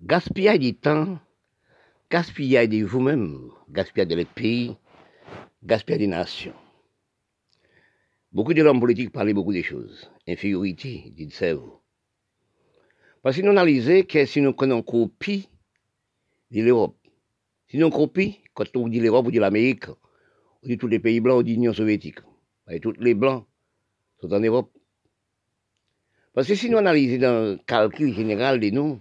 gaspillage du temps, gaspillage de vous-même, gaspillage de les pays, gaspillage des nations. Beaucoup de l'homme politique parlent beaucoup de choses. Infériorité, dites-vous. Parce que nous analysons que si nous connaissons copie de l'Europe, si nous copie, quand on dit l'Europe, on dit l'Amérique, on dit tous les pays blancs, on dit l'Union soviétique. Et tous les blancs sont en Europe. Parce que si nous analysons dans le calcul général de nous,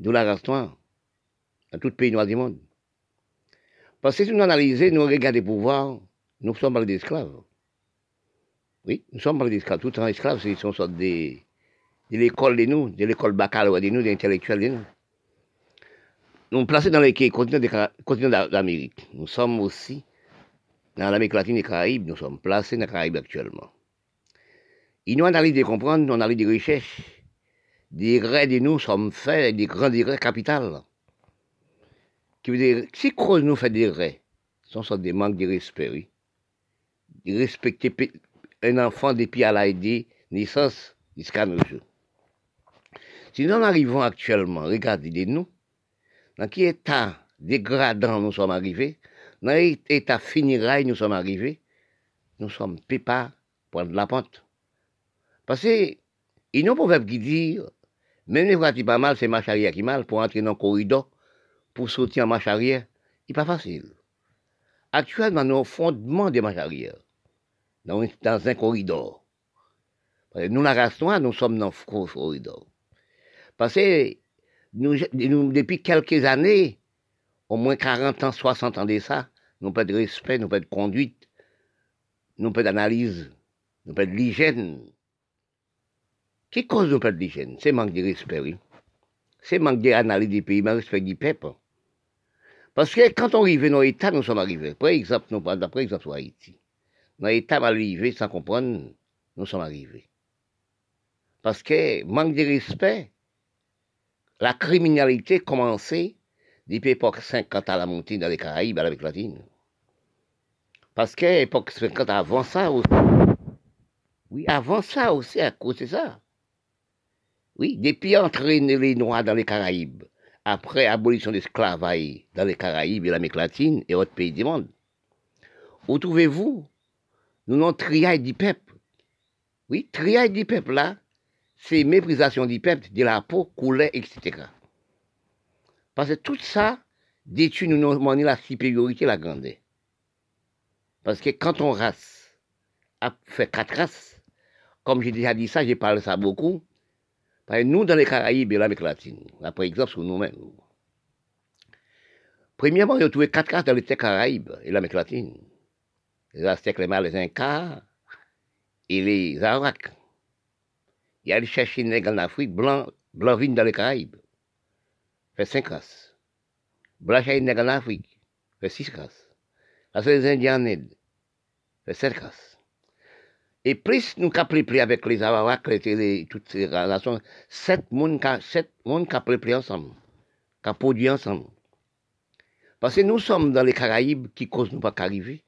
de la race dans tout pays noir du monde, parce que si nous analysons, nous regardons les pouvoirs, nous sommes des esclaves. Oui, nous sommes des esclaves. Tout en esclaves, c'est une sorte de, l'école de nous, de l'école baccalauréat de nous, des intellectuels de nous. Nous sommes placés dans les continents d'Amérique. Nous sommes aussi dans l'Amérique latine et Caraïbes. Nous sommes placés dans les Caraïbes actuellement. Il nous analyse de comprendre, nous analyse des recherches. Des grès de nous sommes faits, des grands degrés capitales. Qui veut dire, si cause nous fait des grès, ce sont des manques de respect, oui. De respecter un enfant depuis à la naissance jusqu'à nos jours. Si nous arrivons actuellement, regardez nous, dans quel état dégradant nous sommes arrivés, dans quel état finirail nous sommes arrivés, nous sommes pépas pour de la pente. Parce que, il y a un proverbe qui dit, même les voitures pas mal, c'est marche arrière qui mal, pour entrer dans le corridor, pour sortir en marche arrière, n'est pas facile. Actuellement, nous avons fondement des marches arrière dans, un corridor. nous, la race noire, nous sommes dans le corridor. Parce que nous, depuis quelques années, au moins 40 ans, 60 ans de ça, nous pas de respect, nous pas de conduite, nous pas d'analyse, nous pas de l'hygiène. Qui cause nous pas de l'hygiène C'est manque de respect, oui. C'est manque d'analyse du pays, de respect du peuple. Parce que quand on arrive dans l'État, nous sommes arrivés. Par exemple, nous prenons par exemple sur Haïti dans l'état arrivé sans comprendre, nous sommes arrivés. Parce que, manque de respect, la criminalité commençait depuis l'époque 50 à la montée dans les Caraïbes, à l'Amérique latine. Parce que l'époque 50 avant ça aussi. Oui, avant ça aussi, à cause de ça. Oui, depuis entraîner les Noirs dans les Caraïbes, après abolition de l'esclavage dans les Caraïbes et l'Amérique latine et autres pays du monde, où trouvez-vous nous non triaille du peuple? Oui, triaille du peuple là, c'est méprisation du peuple, de la peau, couleur, etc. Parce que tout ça détruit nous la supériorité, la grandeur. Parce que quand on race a fait quatre races, comme j'ai déjà dit ça, j'ai parlé ça beaucoup, nous, dans les Caraïbes et l'Amérique latine, par exemple, sur nous-mêmes, premièrement, on a trouvé quatre races dans les Caraïbes et l'Amérique latine les Aztèques, les Mâles, les Incas et les Arawaks. Il y a des chercher nègres en Afrique, blanc, blanc vigne dans les Caraïbes. Fait cinq races. Blanc nègres en Afrique. Fait six races. Là, c'est les Indiens en. Fait sept races. Et plus nous avons plus avec les Arawaks, les, toutes ces relations, sept mondes sept qui plus ensemble, qui produit ensemble. Parce que nous sommes dans les Caraïbes qui causent nous pas qu'arriver.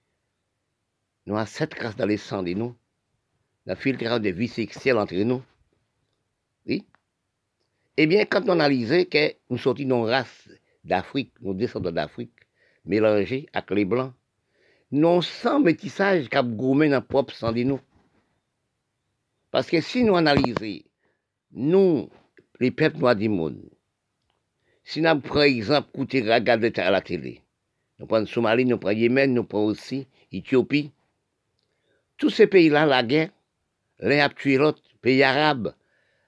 Nous avons sept races dans les sangs de nous. La filtration de vie sexuelle entre nous. Oui. Eh bien, quand on analysait que nous sortions d'une race d'Afrique, nous descendons d'Afrique, mélangés avec les Blancs, nous sans métissage qui gourmé dans propre sang de nous. Parce que si nous analysons, nous, les peuples noirs du monde, si nous, par exemple, à la télé, nous prenons Somalie, nous prenons Yémen, nous prenons aussi Éthiopie, tous ces pays-là, la guerre, l'un a tué l'autre, pays arabes,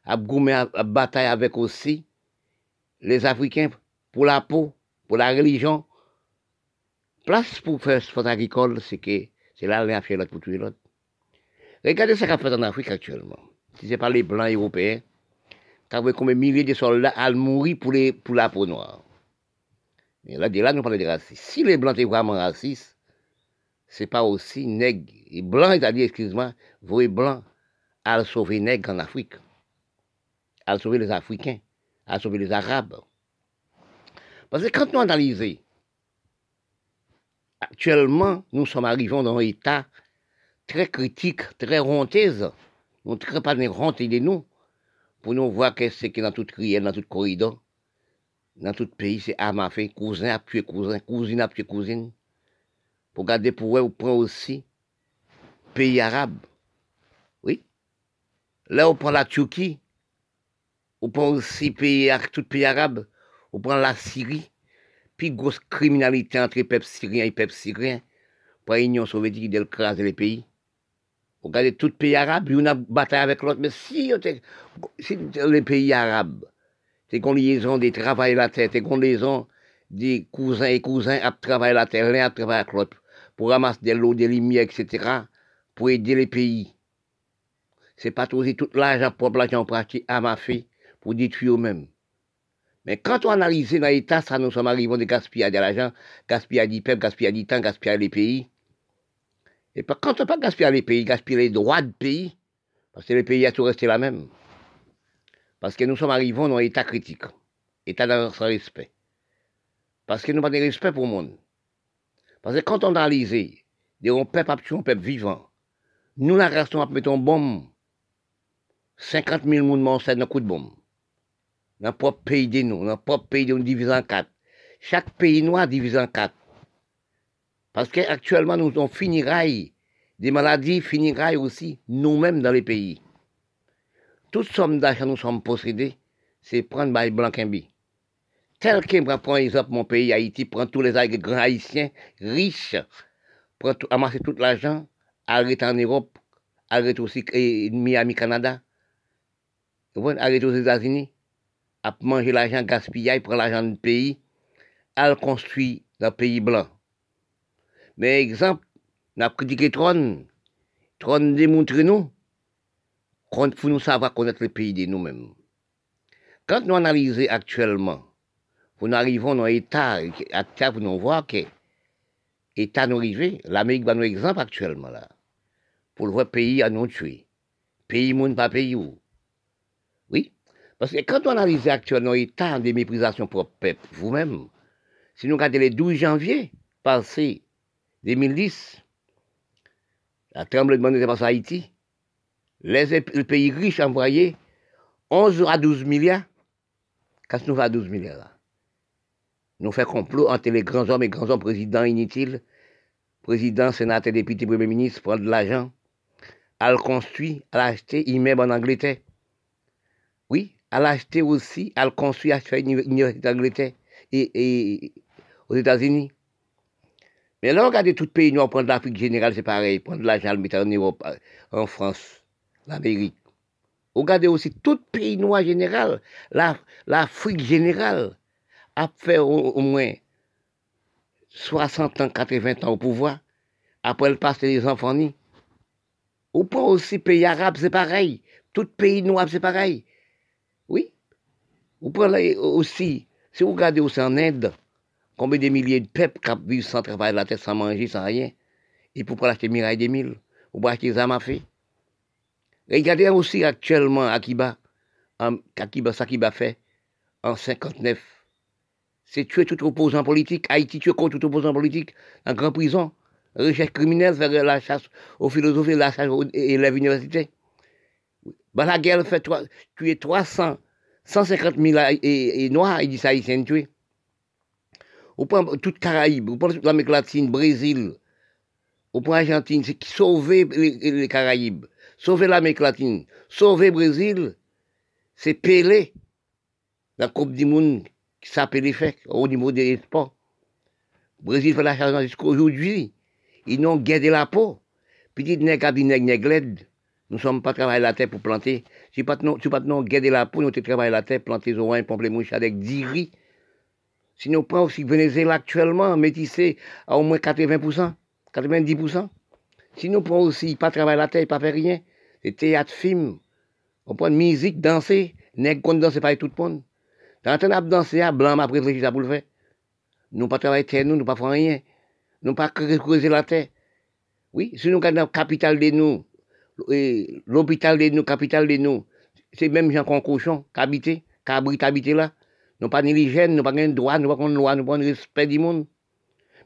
a bataille avec aussi les Africains pour la peau, pour la religion. Place pour faire sport agricole, c'est que c'est là l'un a fait l'autre pour tuer l'autre. Regardez ce qu'a fait en Afrique actuellement. Si ce n'est pas les Blancs européens, qui ont combien de milliers de soldats à mourir pour, la peau noire. Mais là, de là, nous parlons de racistes. Si les Blancs étaient vraiment racistes, c'est pas aussi nègre. Et blanc, c'est-à-dire, excuse-moi, vous blanc, à sauver nègre en Afrique, à sauver les Africains, à sauver les Arabes. Parce que quand nous analysons, actuellement, nous sommes arrivés dans un état très critique, très honteuse. Nous ne pas de honte de nous, pour nous voir qu'est-ce qui est dans toute crière, dans tout corridor. dans tout pays, c'est à fait, cousin a tué cousin, cousine a tué cousine. Pour garder pour eux, on prend aussi pays arabe. Oui. Là, on prend la Turquie, on prend aussi pays, tout pays arabe, on prend la Syrie, puis grosse criminalité entre les peuples syriens et les peuples syriens, pour l'Union soviétique d'écraser les pays. Regardez tout pays arabe, y a bataille avec l'autre, mais si, si les pays arabes, c'est qu'on liaison des travail la terre, c'est qu'on liaison des cousins et cousins à travailler la terre, l'un à travailler avec l'autre, pour ramasser de l'eau, des lumières, etc., pour aider les pays. C'est pas tout l'argent propre, l'argent pratique à ma fille, pour détruire eux-mêmes. Mais quand on analyse dans l'État, ça nous sommes arrivés de gaspiller de l'argent, gaspiller du peuple, gaspiller du temps, gaspiller les pays. Et quand on pas gaspiller les pays, gaspiller les droits de pays, parce que les pays a tout resté la même. Parce que nous sommes arrivés dans un état critique, état dans respect. Parce que nous pas de respect pour le monde. Parce que quand on analyse, des peuple un peuple vivant, nous, la race, on mettre une bombe. 50 000 personnes morts, c'est un coup de bombe. Dans le propre pays de nous, dans le propre pays de nous divisé en quatre. Chaque pays noir divisé en quatre. Parce qu'actuellement, nous on finiraille, des maladies finiraille aussi, nous-mêmes dans les pays. Toute somme d'argent nous sommes possédés, c'est prendre by Blanquimbi. Tel que, prend exemple, mon pays, Haïti, prend tous les grands haïtiens riches, prend tout, amasser tout l'argent, arrête en Europe, arrête aussi à Miami, Canada, arrête aux États-Unis, à manger l'argent gaspillé, prend l'argent du pays, à le construire dans le pays blanc. Mais exemple, n'a critiqué Tron. Tron démontre nous qu'on faut nous savoir connaître le pays de nous-mêmes. Quand nous analysons actuellement, nous arrivons dans l'État, à vous nous voir que l'État nous arrive, l'Amérique va nous exemple actuellement là, pour le pays à nous tuer. Pays monde pas pays où. Oui, parce que quand on analyse actuellement l'État de méprisation pour le peuple, vous-même, si nous regardons le 12 janvier passé, 2010, la tremblement de terre Haïti, les, pays riches envoyé 11 à 12 milliards. Qu'est-ce que nous faisons à 12 milliards Nous faisons complot entre les grands hommes et grands hommes présidents inutiles, présidents, sénateurs, députés, premiers ministres, prendre de l'argent, à le construire, à l'acheter, met en Angleterre. Oui, à l'acheter aussi, à le construire, à faire une université d'Angleterre et, et aux États-Unis. Mais là, regardez tout pays noir, prendre l'Afrique générale, c'est pareil. Prendre l'argent, le mettre en Europe, en France, l'Amérique. Regardez aussi tout pays noir général, l'Afrique générale, a fait au, moins 60 ans, 80 ans au pouvoir. Après, elle passe les enfants nés. Ou pas aussi pays arabes, c'est pareil. Tout pays noir, c'est pareil. Oui. Ou prenez aussi, si vous regardez aussi en Inde, Combien de milliers de peuples vivent sans travailler la tête, sans manger, sans rien? Et pour acheter Miraille des Mille, ou pour acheter Zamafé. Regardez aussi actuellement Akiba, Akiba, ça fait en 59. C'est tuer tout opposant politique. Haïti tuer contre tout opposant politique en grande prison. Recherche criminelle, faire la chasse aux philosophes, la chasse aux élèves universités. La guerre fait tuer 300, 150 000 et, et noirs, il dit ça, haïtiens tués. Ou prend toute Caraïbes, ou prend toute l'Amérique latine, Brésil, ou prend Argentine, c'est qui sauver les, Caraïbes, sauver l'Amérique latine, sauver Brésil, c'est Pelé, la Coupe du Monde qui s'appelle fait au niveau des sports. Brésil fait la charge jusqu'à aujourd'hui. Ils n'ont gardé la peau. Petit nègre, nègre, nous ne sommes pas travaillés la terre pour planter. Si pas non, si pas la peau, nous travaillé la terre, planter les oreilles, pomper les mouches avec 10 riz. Si nous prenons aussi Venezuela actuellement, métissé à au moins 80%, 90%. Si nous prenons aussi pas travailler la terre, pas faire rien, des théâtres, films, on prend musique, danser, nègre qu'on danse pas tout le monde. Dans un danser à blanc, après réfléchir pour le faire. Nous pas travailler terre, nous, nous pas faire rien. Nous pas creuser la terre. Oui, si nous regardons la capitale de nous, l'hôpital de nous, capitale de nous, c'est même Jean Concochon qui habite, qui habite là. Nous pas ni l'hygiène, nous pas de droit, nous pas de loi, nous pas de respect du monde.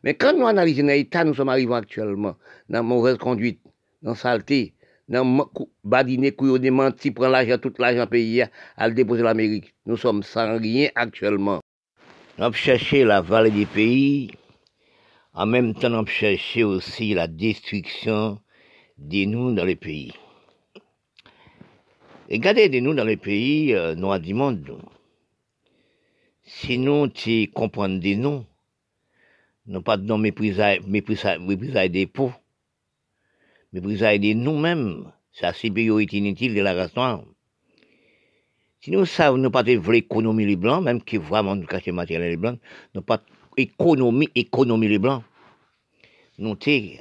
Mais quand nous analysons l'État, nous sommes arrivés actuellement dans mauvaise conduite, dans saleté, dans badiner, couillon menti, prendre l'argent, tout l'argent payé à le déposer l'Amérique. Nous sommes sans rien actuellement. Nous avons cherché la vallée du pays. En même temps, nous avons cherché aussi la destruction des nous dans le pays. Regardez des nous dans le pays euh, noirs du monde. Sinon, tu comprends des noms. Nous pas de mépriser, mépriser, mépriser des peaux. Mépriser des nous-mêmes. C'est la supériorité inutile de la race noire. Si nous savons, nous pas de économie les blancs, même qui vraiment nous cacher matériel les blancs, nous pas économie, économie les blancs. Nous t'es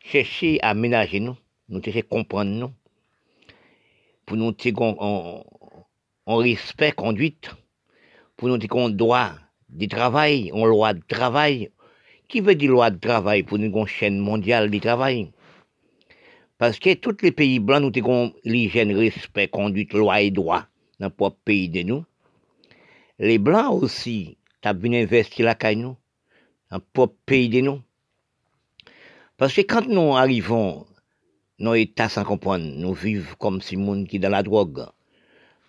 chercher à ménager nous, nous chercher comprendre nous, pour nous t'es en, respect conduite, pour nous qu'on droit du travail, on loi de travail. Qui veut dire loi de travail pour nous une chaîne mondiale du travail? Parce que tous les pays blancs, nous avons l'hygiène, respect, conduite, loi et droit dans le propre pays de nous. Les blancs aussi, t'as bien investi la dans le propre pays de nous. Parce que quand nous arrivons dans l'état sans comprendre, nous vivons comme si monde qui dans la drogue.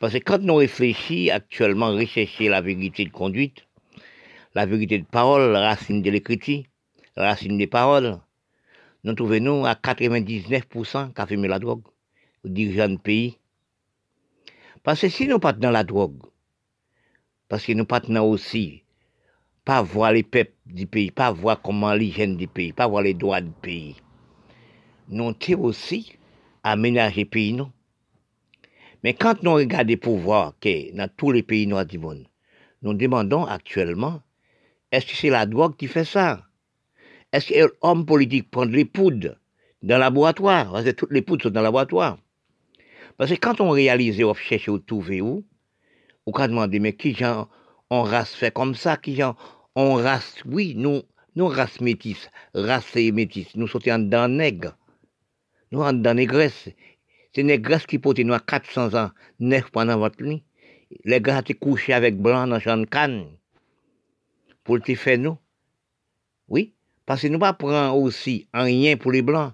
Parce que quand nous réfléchissons actuellement, rechercher la vérité de conduite, la vérité de parole, la racine de l'écriture, la racine des paroles, nous trouvons à 99% qui a fumé la drogue, aux dirigeants du pays? Parce que si nous pas dans la drogue, parce que nous pas aussi, pas voir les peuples du pays, pas voir comment l'hygiène du pays, pas voir les droits du pays, nous sommes aussi aménager pays, non? Mais quand nous regardons les pouvoirs que dans tous les pays noirs du monde, nous demandons actuellement, est-ce que c'est la drogue qui fait ça? Est-ce que l'homme politique prend les poudres dans le laboratoire? Parce que toutes les poudres sont dans le laboratoire. Parce que quand on réalise, on cherche où trouver où, on peut demander, mais qui gens on race fait comme ça, qui gens on race, oui, nous, nous race métisse, race et métisse, nous sommes dans nègre. Nous sommes dans négresse. C'est négresse qui portent nous à 400 ans, neuf pendant votre nuit. Les gars étaient couchés avec blanc dans champ de canne. Pour le faire nous. Oui. Parce que nous ne pas aussi un rien pour les blancs.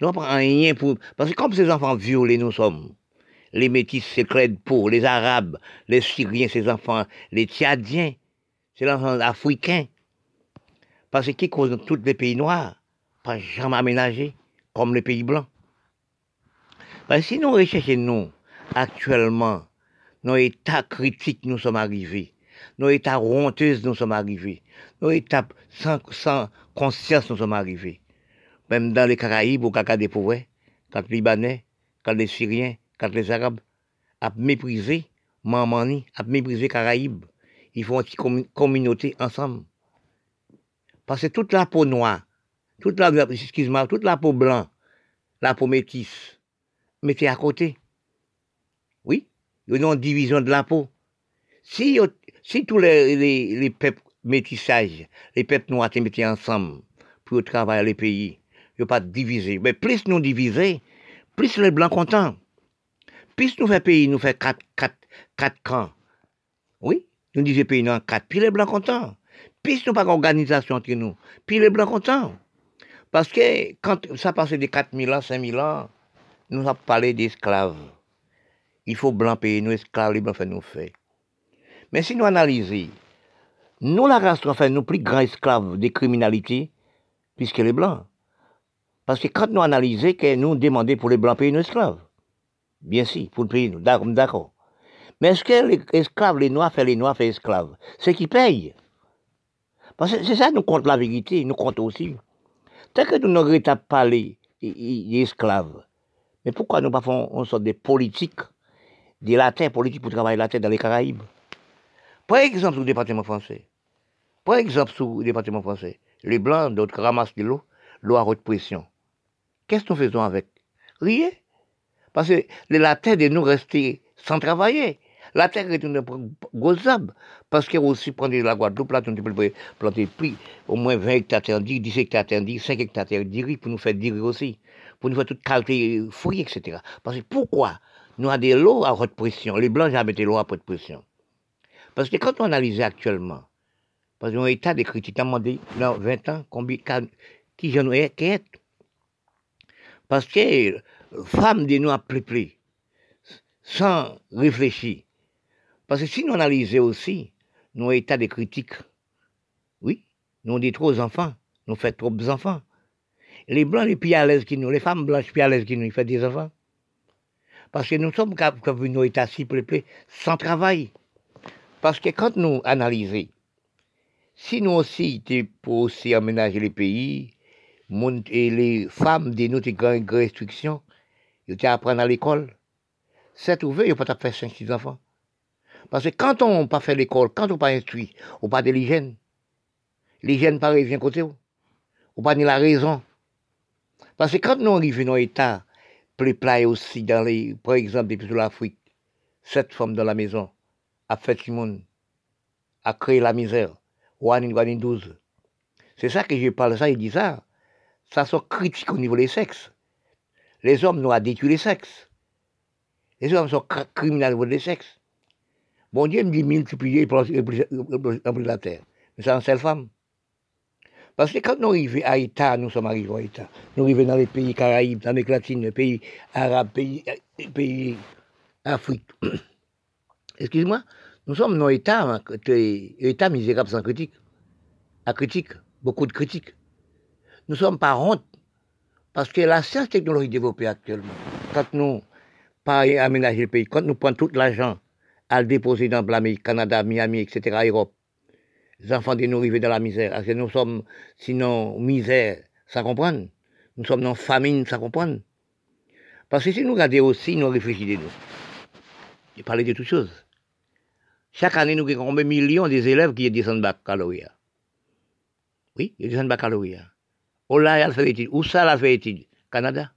Nous ne pas rien pour. Parce que comme ces enfants violés nous sommes, les métis, c'est de peau, les arabes, les syriens, ces enfants, les tchadiens, c'est l'enfant africain. Parce que qui cause tous les pays noirs, pas jamais aménagés, comme les pays blancs. Que si nous recherchons, actuellement, nos états critiques, nous sommes arrivés, nos états honteux, nous sommes arrivés, nos états sans, sans conscience, nous sommes arrivés. Même dans les Caraïbes, au caca des pauvres, quand les Libanais, quand les Syriens, quand les Arabes, à mépriser Mamani, à mépriser Caraïbes. Ils font une communauté ensemble. Parce que toute la peau noire, toute la, excuse-moi, toute la peau blanche, la peau métisse, mettez à côté. Oui, il y a une division de peau. Si, si tous les, les, les peuples métissages, les peuples noirs se mettaient ensemble pour travailler les pays, il n'y a pas diviser. Mais plus nous diviser, plus les blancs contents. Plus nous fait pays, nous fait quatre, quatre, quatre camps. Oui, nous disons pays nous quatre, puis les blancs contents. Plus nous pas d'organisation entre nous, puis les blancs contents. Parce que quand ça passe de 4000 ans, 5000 ans, nous avons parlé d'esclaves. Il faut blanc payer nous esclaves, blancs fait nous faire. Mais si nous analysons, nous la race fait nous plus grands esclaves des criminalités, puisque les blancs. Parce que quand nous analysons, nous demandons pour les blancs payer nos esclaves. Bien sûr, pour le pays, nous, d'accord. Mais est-ce que les esclaves, les noirs font les noirs font esclaves C'est qui payent? Parce que c'est ça, nous compte la vérité, nous compte aussi. Tant que nous n'aurions pas les, les esclaves, mais pourquoi nous ne faisons une sorte de politique, de la terre, politique pour travailler la terre dans les Caraïbes? Par exemple, le département français. Par exemple, sous le département français, les Blancs, d'autres ramassent de l'eau, l'eau à haute pression. Qu'est-ce que nous faisons avec? Rien. Parce que la terre de nous rester sans travailler. La terre est une grosse Parce que aussi, prendre la Guadeloupe, là, on peut planter plus, au moins 20 hectares interdits, 10 hectares interdits, 5 hectares interdits, pour nous faire dire aussi. Pour nous faire toute qualité fruits, etc. Parce que pourquoi nous avons des lots à haute pression? Les Blancs jamais des lots à haute pression. Parce que quand on analyse actuellement, parce qu'on état de critiques, demandé dans 20 ans, combien, qui j'en ai, Parce que femmes de nous à sans réfléchir. Parce que si nous analysons aussi, nous état de critique. Oui, nous dit trop enfants, nous faisons trop d'enfants. Les blancs, les plus à l'aise qui nous, les femmes blanches plus à l'aise qui nous, ils font des enfants. Parce que nous sommes comme nos états si peuplés, sans travail. Parce que quand nous analysons, si nous aussi, pour aussi aménager les pays, et les femmes de nous, grandes restrictions, ils apprendre à l'école, c'est ouvert, ils ne pas faire 5-6 enfants. Parce que quand on n'a pas fait l'école, quand on n'a pas instruit, on n'a pas de l'hygiène. L'hygiène pas revient côté. On n'a pas ni la raison. Parce que quand nous arrivons dans l'état, peuplé aussi dans les, par exemple, depuis l'Afrique, cette femme dans la maison, a fait Simone, a créé la misère, One 12. C'est ça que je parle ça, il dit ça. Ça sont critiques au niveau des sexes. Les hommes nous ont détruit les sexes. Les hommes sont criminels au niveau des sexes. Bon Dieu me dit multiplier pour la terre. Mais c'est un seule femme. Parce que quand nous arrivons à Haïti, nous sommes arrivés à Haïti. Nous arrivons dans les pays Caraïbes, dans l'Amérique latine, les pays arabes, pays, pays Afrique. Excuse-moi, nous sommes dans hein, État misérable sans critique. À critique, beaucoup de critiques. Nous sommes pas honte. Parce que la science technologie développée actuellement, quand nous pas aménager le pays, quand nous prenons tout l'argent à le déposer dans l'Amérique, Canada, Miami, etc., Europe. Les enfants de nous arrivent dans la misère. Parce que nous sommes, sinon, misère, ça comprendre. Nous sommes dans famine, ça comprendre. Parce que si nous regardons aussi, nous réfléchissons, nous. Je parlais de toutes choses. Chaque année, nous avons combien de millions d'élèves qui descendent baccalauréat. Oui, ils descendent baccalauréat. Où là, elle fait études. Où ça, elle fait études Canada,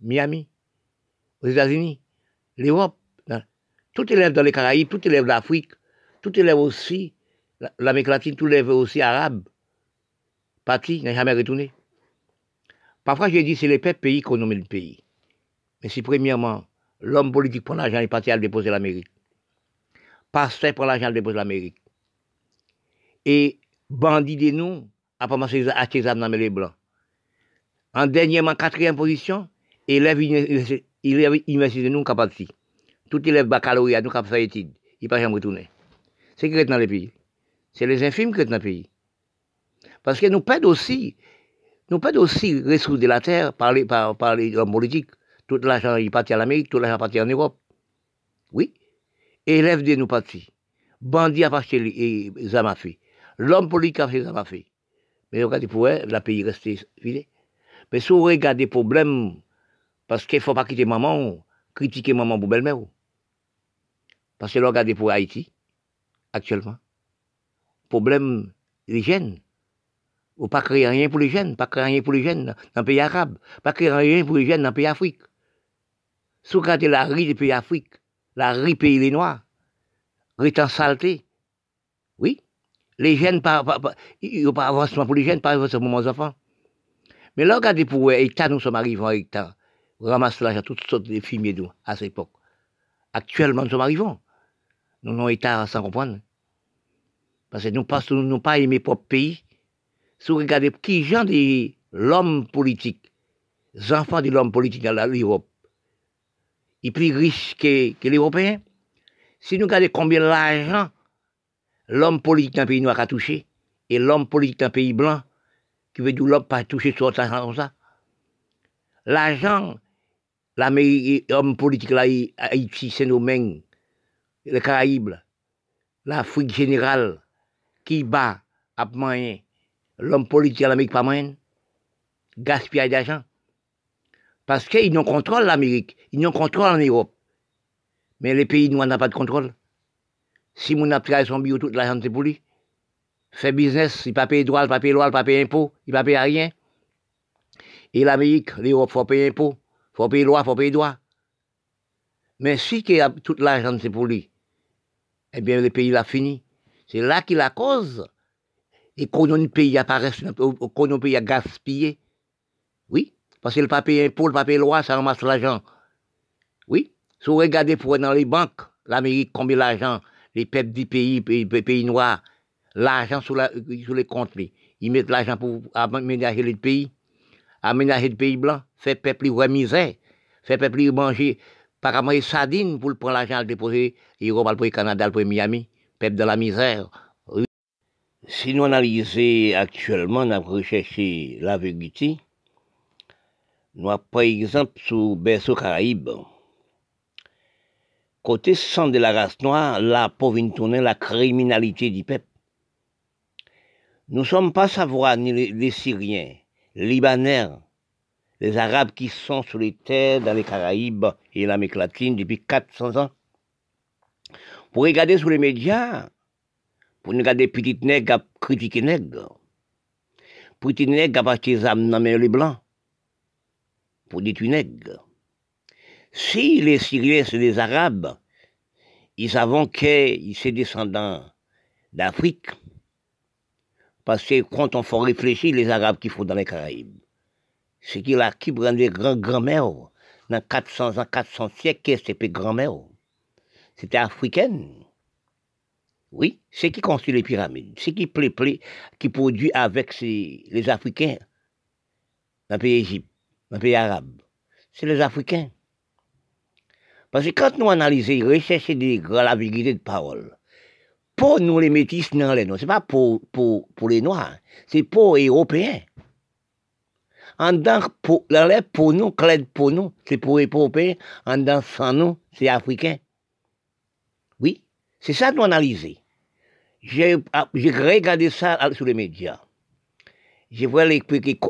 Miami, aux États-Unis, l'Europe? Tout élève dans les Caraïbes, tout élève d'Afrique, tout élève aussi, l'Amérique latine, tout élève aussi arabe. Parti, n'a jamais retourné. Parfois, j'ai dit, c'est les pays qu'on nomme le pays. Mais si, premièrement, l'homme politique prend l'argent et parti à déposer l'Amérique. Pasteur prend l'argent et le déposer l'Amérique. Et bandit de nous a commencé à acheter les les blancs. En dernièrement, quatrième position, élève, il de nous capable tout élève baccalauréat, nous avons fait il pas jamais retourner. C'est qui est dans le pays? C'est les infimes sont dans le pays. Parce que nous perdons aussi, nous perdons aussi ressources de la terre par les, par, les hommes politiques. Tout l'argent il partit à l'Amérique, tout l'argent partit en Europe. Oui. Élève de nous partis. Bandit a acheté les, les L'homme politique a fait les amafés. Mais regardez, pour eux, la pays resté vidé. Mais si vous regardez des problèmes, parce qu'il ne faut pas quitter maman, critiquer maman pour belle-mère. Parce que regardez pour Haïti, actuellement, problème les jeunes. Ou pas créer rien pour les jeunes, pas créer rien pour les jeunes dans le pays arabe, pas créer rien pour les jeunes dans le pays Afrique. Regardez la rue des pays Afrique, la rue pays les Noirs, rue en saleté, oui, les jeunes, il n'y a pas avancement pour les jeunes, pas avancement pour les enfants. Mais là, regardez pour l'État, nous sommes arrivés à l'État, ramasse l'argent, toutes sortes de fumiers à cette époque. Actuellement, nous sommes arrivés nous n'avons état sans comprendre. Parce que nous ne nous pas aimer propre pays. Si vous regardez qui gens de l'homme politique, les enfants de l'homme politique dans l'Europe, ils plus riches que, que les Européens. Si nous regardons combien l'argent l'homme politique d'un pays noir a touché, et l'homme politique d'un pays blanc, qui veut dire l'homme pas touché sur l'argent comme ça. L'argent, l'homme politique là, Haïti, c'est nos mains, les Caraïbes, l'Afrique générale, qui bat à moyen, l'homme politique l'Amérique pas moyen, gaspillage d'argent. Parce qu'ils n'ont contrôle l'Amérique, ils n'ont contrôle en Europe. Mais les pays noirs n'ont pas de contrôle. Si mon a pris son bio, toute l'argent c'est pour lui. Fait business, il pas payer droit, il pas payer loi, il pas payer il pas payer rien. Et l'Amérique, l'Europe, faut payer impôt, il faut payer loi, il faut payer droit. Mais si toute l'argent c'est pour lui, eh bien, le pays l'a fini. C'est là qu'il a cause. Et qu'on a un pays apparaît, qu'on a un pays à gaspiller. Oui, parce que le papier impôt, le papier loi, ça ramasse l'argent. Oui, si vous regardez pour dans les banques, l'Amérique, combien d'argent, les peuples du pays, les pays noirs, l'argent sur, les comptes, ils mettent l'argent pour aménager le pays, aménager le pays blanc, faire peuple ouais misère, faire peuple manger par manger sardines pour prendre l'argent, le déposer, et pour le Canada, pour Miami, peuple de la misère, si nous analysons actuellement, nous avons recherché la vérité, nous avons par exemple sous Berceau Caraïbe, côté sang de la race noire, la pauvre tourner la criminalité du peuple. Nous ne sommes pas savoir ni les, Syriens, les Libanais, les Arabes qui sont sur les terres dans les Caraïbes et l'Amérique latine depuis 400 ans. Pour regarder sur les médias, pour regarder petites nègres à critiquer nègres, petits nègres à acheter des dans les blancs, pour détruire nègres. Si les Syriens, c'est des Arabes, ils savent qu'ils sont descendants d'Afrique, parce que quand on faut réfléchir, les Arabes qui font dans les Caraïbes, c'est qu'il a qui prend des grands-grand-mères, dans 400 ans, 400 siècles, que c'était grand-mère C'était africaine. Oui, c'est qui construit les pyramides, c'est qui plaît, qui produit avec les Africains? Dans le pays Égypte, dans le pays arabe. C'est les Africains. Parce que quand nous analysons, recherchons des, la de parole, pour nous les métis non les noirs, c'est pas pour, pour, les noirs, c'est pour les européens. En dans, pour, nous, c'est pour les européens, en dans sans nous, c'est africain. C'est ça nous analyser. J'ai regardé ça sur les médias. Je vois les,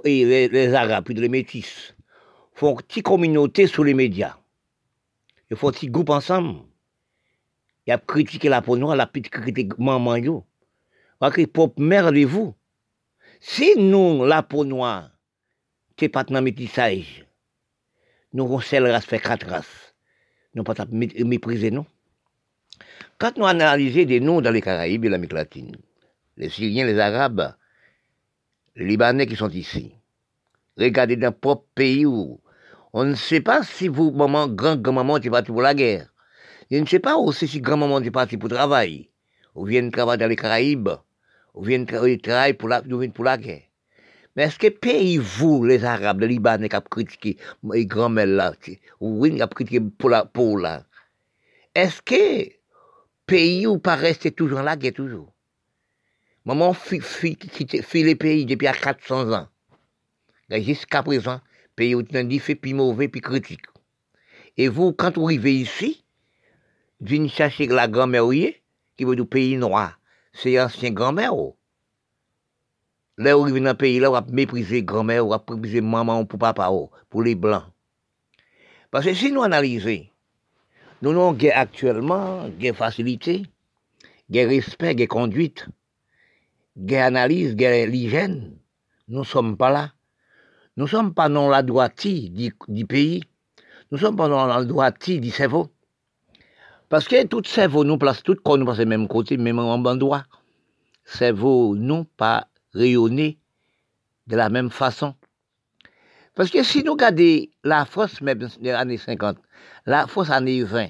les, les Arabes, puis les métis, font une petite communauté sur les médias. Il faut un groupe ensemble. Il a critiqué la peau noire, la petite critiqué maman yo. Parce pour mère de vous. Si nous, la peau noire, c'est pas dans métissage, nous avons seule race fait quatre races. Nous pas mépriser nous. Quand nous analysons des noms dans les Caraïbes et l'Amérique latine, les Syriens, les Arabes, les Libanais qui sont ici, regardez dans propre pays où on ne sait pas si vous, maman, grand-grand-maman, tu es parti pour la guerre. Je ne sais pas aussi si grand-maman est parti pour le travail. Ou vient travailler dans les Caraïbes. Ou vient travailler pour la, pour la guerre. Mais est-ce que pays, vous, les Arabes, les Libanais, qui ont critiqué les grand-mères là, ou qui ont critiqué pour la, pour là, est-ce que pays où pas rester toujours la guerre, toujours? Maman fait les pays depuis 400 ans. Jusqu'à présent, pays où dit fait puis mauvais puis critique. Et vous, quand vous arrivez ici, vous chercher la grand-mère qui veut du pays noir. C'est ancien grand-mère. Là, vous arrivez dans le pays, là, vous mépriser grand-mère, vous mépriser maman pour papa, pour les blancs. Parce que si nous analysons, nous avons actuellement des facilité, des respect, des conduite, des analyse, des l'hygiène. Nous ne sommes pas là. Nous ne sommes pas dans la droitie du, pays. Nous ne sommes pas dans la droitie du cerveau. Parce que tout cerveau nous place tout quand nous passons même côté, même en endroit. Cerveau nous pas rayonné de la même façon. Parce que si nous regardons la France, même des années 50, la France années 20,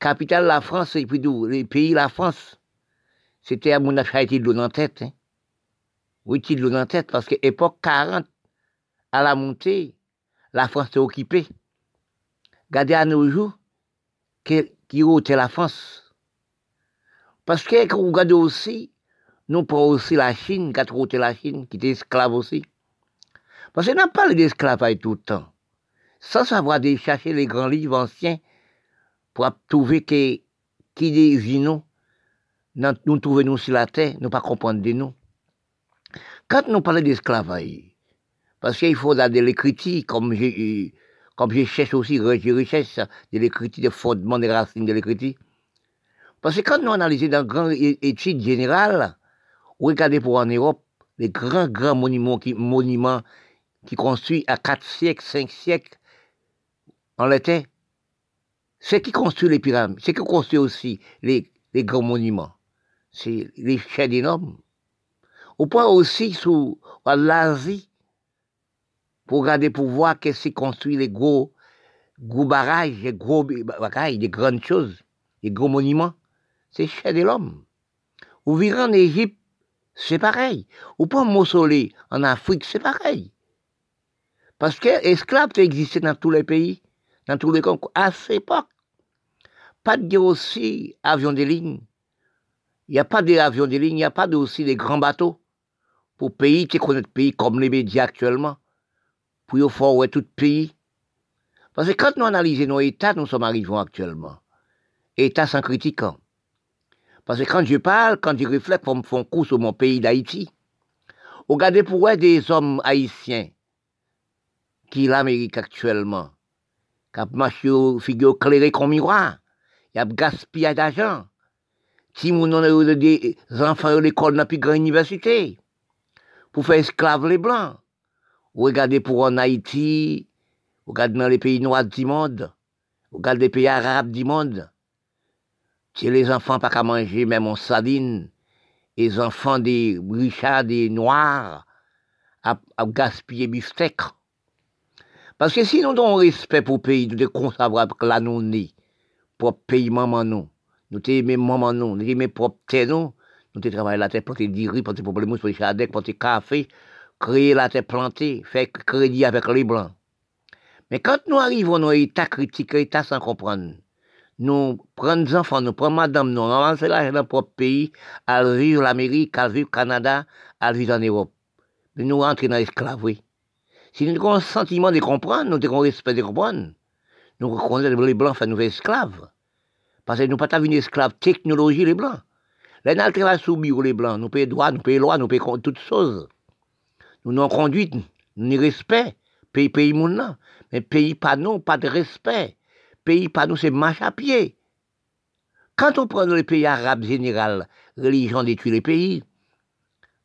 capitale la France, et puis les pays la France, c'était à mon affaire de l'eau en tête. Hein oui, il l'eau en tête, parce que époque 40, à la montée, la France est occupée. Regardez à nos jours, qui, qui était la France. Parce que quand vous regardez aussi, nous prenons aussi la Chine, qui a la Chine, qui était esclave aussi. Parce qu'on n'a pas d'esclavage tout le temps. Sans savoir de chercher les grands livres anciens pour trouver que, qui des nous, nous trouvons nous sur la terre, nous pas comprendre de. Quand nous parlons d'esclavage, parce qu'il faut dans l'écriture, comme je, comme je cherche aussi, je recherche de l'écriture, des fondements des racines de l'écriture. Parce que quand nous analysons dans une grande étude générale, regardez pour en Europe, les grands, grands monuments qui, monuments qui construits à 4 siècles, 5 siècles, en l'été, c'est qui construit les pyramides, c'est qui construit aussi les, les grands monuments? C'est les chefs des hommes. Au point aussi sous l'Asie, pour regarder, pour voir qu'est-ce qui construit les gros, barrages, les gros barrages, des grandes choses, les gros monuments? C'est chez de l'homme. Ou virez en Égypte, c'est pareil. Ou pas mausolée en Afrique, c'est pareil. Parce que l'esclave existait dans tous les pays, dans tous les concours, à cette époque. Pas de aussi avion de ligne. Il n'y a pas d'avions de ligne, il n'y a pas aussi des grands bateaux pour pays, tu connais pays comme les médias actuellement, pour faire ouais, tout pays. Parce que quand nous analysons nos États, nous sommes arrivés actuellement. État sans critiquant. Parce que quand je parle, quand je réfléchis pour me un coup sur mon pays d'Haïti, regardez pourquoi des hommes haïtiens qui l'Amérique actuellement, ont marché au figure clairée comme miroir, il y a gaspillé d'argent. Si nous avons des enfants à l'école dans la plus grande université, pour faire esclaves les blancs. Regardez pour en Haïti, regardez dans les pays noirs du monde, regardez les pays arabes du monde. Les enfants pas qu'à manger, même en sardine, les enfants des richards, des noirs, à, à gaspiller bifteck. Parce que si nous avons respect pour le pays, nous devons savoir que là nous sommes pour pays maman nous. Nous aimons maman nous, nous aimons propre terre nous, nous travaillons la terre, planter du riz, planter problème, planter chadec, planter café, créer la terre plantée, faire crédit avec les blancs. Mais quand nous arrivons dans l'état critique, l'état sans comprendre, nous prenons des enfants, nous prenons madame, nous ramassons l'argent dans notre propre pays, à vivre l'Amérique, à vivre le Canada, à vivre en Europe. Mais nous rentrons dans l'esclaverie. Si nous avons un sentiment de comprendre, nous avons un respect de comprendre, nous reconnaissons les Blancs faire nous esclaves. Parce que nous pas une esclave technologie, les Blancs. Les nous travaillons sous les Blancs, nous payons droit, nous payons loi, nous payons toutes choses. Nous n'avons conduite, nous avons respect. Pays, pays, moun Mais pays, pas nous, pas de respect. Pays, pas nous, c'est marche à pied. Quand on prend les pays arabes général, religion détruit les pays.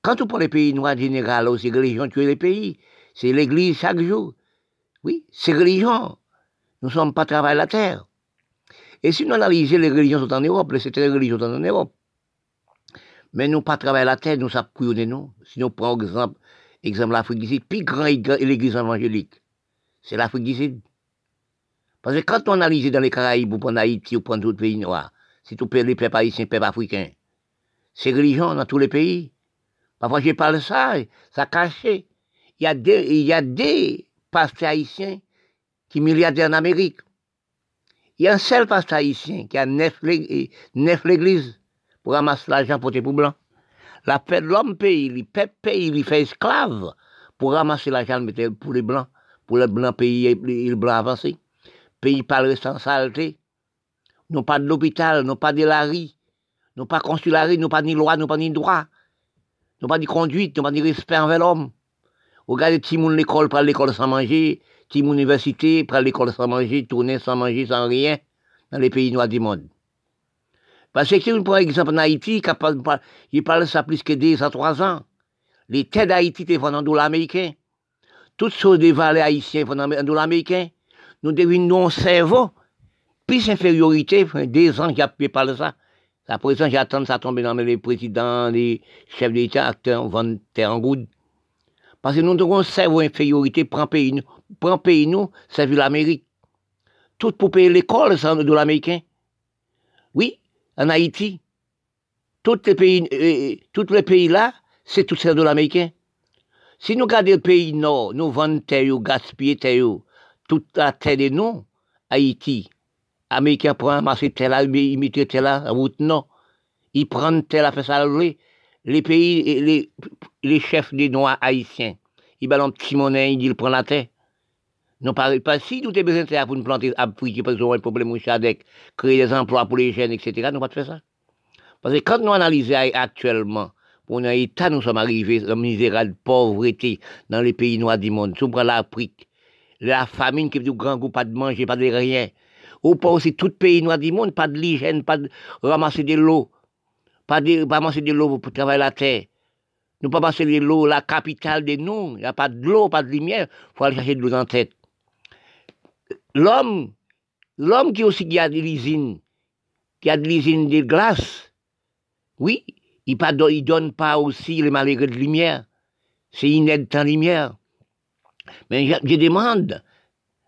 Quand on prend les pays noirs général, aussi religion tue les pays. C'est l'église chaque jour. Oui, c'est religion. Nous ne sommes pas travail la terre. Et si nous analysons les religions en Europe, c'était les religions en Europe. Mais nous pas travailler la terre, nous ça nous. Si nous prenons exemple, exemple l'Afrique du Sud, plus grand l'église évangélique, c'est l'Afrique du Sud. Parce que quand on analyse dans les Caraïbes, ou prend Haïti, ou prend d'autres pays noirs, c'est tout les peuples haïtiens, peuples africains. C'est religion dans tous les pays. Parfois, je parle ça, ça caché. Il y a des, il y pasteurs haïtiens qui milliardaires en Amérique. Il y a un seul pasteur haïtien qui a neuf, l'église pour ramasser l'argent pour les blancs. La paix de l'homme pays, il il fait esclave pour ramasser l'argent pour les blancs, pour les blancs pays, les blancs avancés. Pays pas le sans saleté. Nous pas de l'hôpital, nous pas de la rue, nous pas consularité, nous pas ni loi, nous pas ni droit. Nous pas de conduite, nous pas de respect envers l'homme. Regardez Timoun l'école, prend l'école sans manger, Timoun université, prend l'école sans manger, tourner sans manger, sans rien, dans les pays noirs du monde. Parce que si on prend exemple en Haïti, il parle ça plus que deux à trois ans. Les terres d'Haïti étaient vendant dollar américain. Toutes choses des vallées haïtiennes vendant dollar américain. Nous devinons un cerveau. Plus infériorité, deux ans j'ai pu parler ça. À présent, j'attends ça tomber dans les présidents, les chefs d'État, acteurs, vendent terre en goutte. Parce que nous devons cerveau infériorité, prend pays nous, prend pays nous, c'est l'Amérique. Tout pour payer l'école, c'est de l'américain. Oui, en Haïti, tous les pays, euh, tous les pays là, c'est tout ça de l'américain. Si nous regardons le pays nord, nous vendons terre, gaspillons terre, toute la terre de nous, Haïti, Américain prend marché terre là, met terre là, route non. Ils prennent terre là, fait ça Les pays, les, chefs des Noirs haïtiens, ils balancent petit monnaie, ils disent, prennent la terre. Non, pas, si nous avons besoin de terre pour nous planter Afrique, parce qu'on a un problème avec créer des emplois pour les jeunes, etc. Nous pas faire ça. Parce que quand nous analysons actuellement, pour un état, nous sommes arrivés dans la misérable pauvreté dans les pays noirs du monde. Si on prend l'Afrique, la famine qui fait du grand goût, pas de manger, pas de rien. Ou pas aussi tout pays noir du monde, pas de l'hygiène, pas de ramasser de l'eau, pas de ramasser de l'eau pour travailler la terre. Nous pas passer de l'eau, la capitale de nous, il n'y a pas de l'eau, pas de lumière, il faut aller chercher de l'eau la tête l'homme, l'homme qui aussi qui a de l'usine, qui a de l'usine de glace, oui, il ne donne pas aussi les malheureux de lumière. C'est une aide en lumière. Mais je, demande,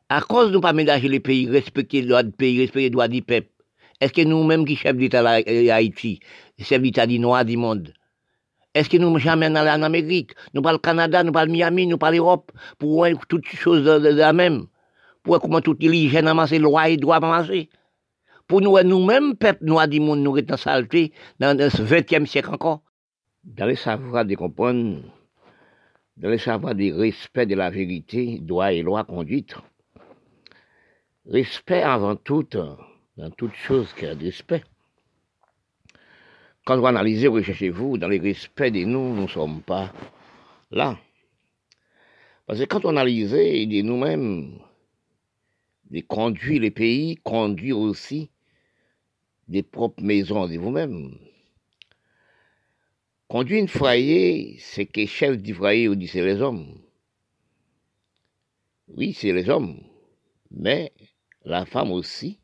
à cause de ne pas ménager les pays, respecter les droits du pays, respecter les droits du peuple, est-ce que nous-mêmes qui chefs d'État Haïti, chefs d'État du noir du monde, est-ce que nous jamais allés en Amérique Nous parlons Canada, nous parlons Miami, nous parlons Europe, pour voir toutes choses de la même pour comment toute l'hygiène a massé, loi et droit à Pour nous, nous-mêmes, peuple noir du monde, nous sommes saleté dans ce 20e siècle encore. Dans le savoir de comprendre, dans le savoir du respect de la vérité, droit et loi conduite, respect avant tout, dans toute chose qui a respect. Quand vous analysez, recherchez-vous, dans le respect de nous, nous ne sommes pas là. Parce que quand on analyse de nous-mêmes, de conduire les pays, conduire aussi des propres maisons de vous-même. Conduire un foyer, c'est que chef du foyer, on dit c'est les hommes. Oui, c'est les hommes. Mais la femme aussi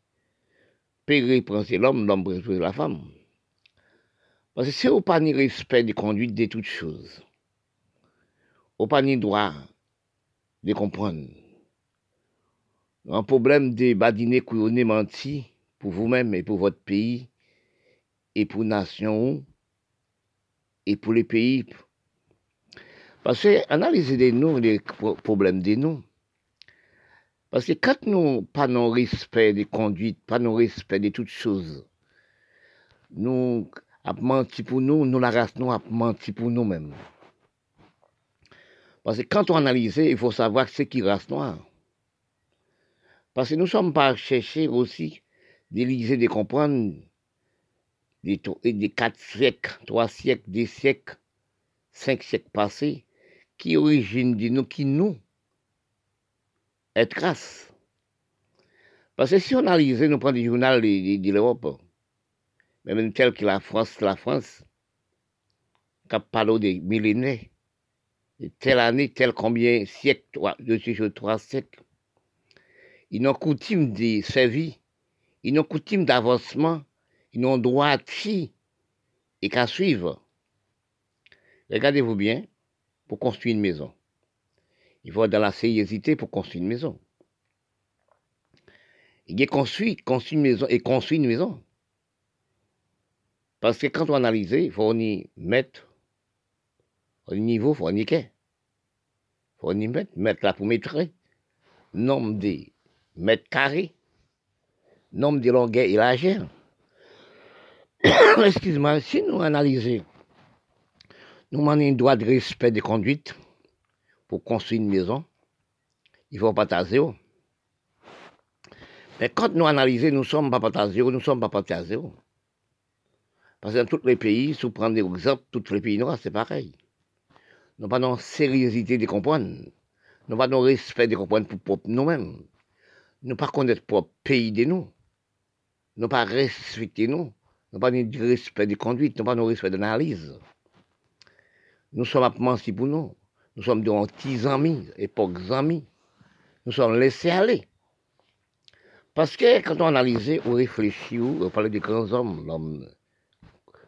peut reprendre l'homme, l'homme peut la femme. Parce que c'est au pas respect de conduite de toutes choses. Au pas ni droit de comprendre. Un problème de badiner couillonner menti pour vous-même et pour votre pays et pour nation et pour les pays. Parce que analysez de nous les problèmes de nous. Parce que quand nous pas non respect des conduites, pas non respect de toutes choses, nous avons menti pour nous, nous la race nous avons menti pour nous-mêmes. Parce que quand on analyse, il faut savoir ce qui race noire. Parce que nous sommes pas cherchés aussi d'éliser, de comprendre des, des quatre siècles, trois siècles, des siècles, cinq siècles passés, qui origine de nous, qui nous grâce. Parce que si on analyse, nous prenons des journaux de, l'Europe, même tel que la France, la France, qui parle des millénaires, de telle année, tel combien de siècles, je suis trois siècles, ils ont coutume de servir, ils ont coutume d'avancement, ils ont droit et qu'à suivre. Regardez-vous bien, pour construire une maison. Il faut dans la sérieuxité pour construire une maison. Il est construit, construit une maison et construit une maison. Parce que quand on analyse, il faut y mettre au niveau, il faut y Il faut y mettre, mettre là pour mettre nombre des mètres carrés, nombre de longueur et largeur. Excuse-moi, si nous analysons, nous avons un droit de respect de conduite pour construire une maison, il faut pas zéro. Mais quand nous analysons, nous sommes pas à zéro, nous sommes pas à zéro. Parce que dans tous les pays, si vous prenez l'exemple, tous les pays noirs, c'est pareil. Nous pas de sérieuxité de comprendre. Nous pas de respect de comprendre pour nous-mêmes nous pas connaître propre pays de nous. Nous pas respecter nous. Nous pas de respect de conduite, nous pas de respect d'analyse. Nous sommes à pour nous. Nous sommes de petits amis, époque amis. Nous sommes laissés aller. Parce que quand on analyse, on réfléchit, on parle des grands hommes, l'homme.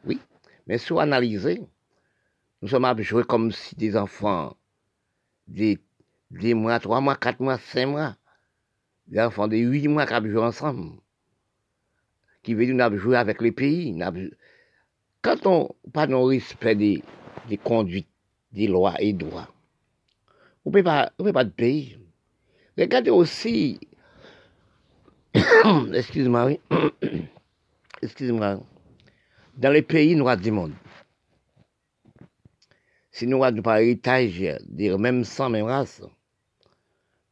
Oui, mais si on analyse, nous sommes jouer comme si des enfants, des, des mois, trois mois, quatre mois, cinq mois, des enfants de 8 mois qui joué ensemble, qui veut dire jouer avec les pays. Quand on pas de respect des, des conduites, des lois et droits, on ne peut pas, pas de pays. Regardez aussi, excusez-moi, oui, excusez-moi, dans les pays noirs du monde, si nous avons pas héritage des mêmes sang, même race,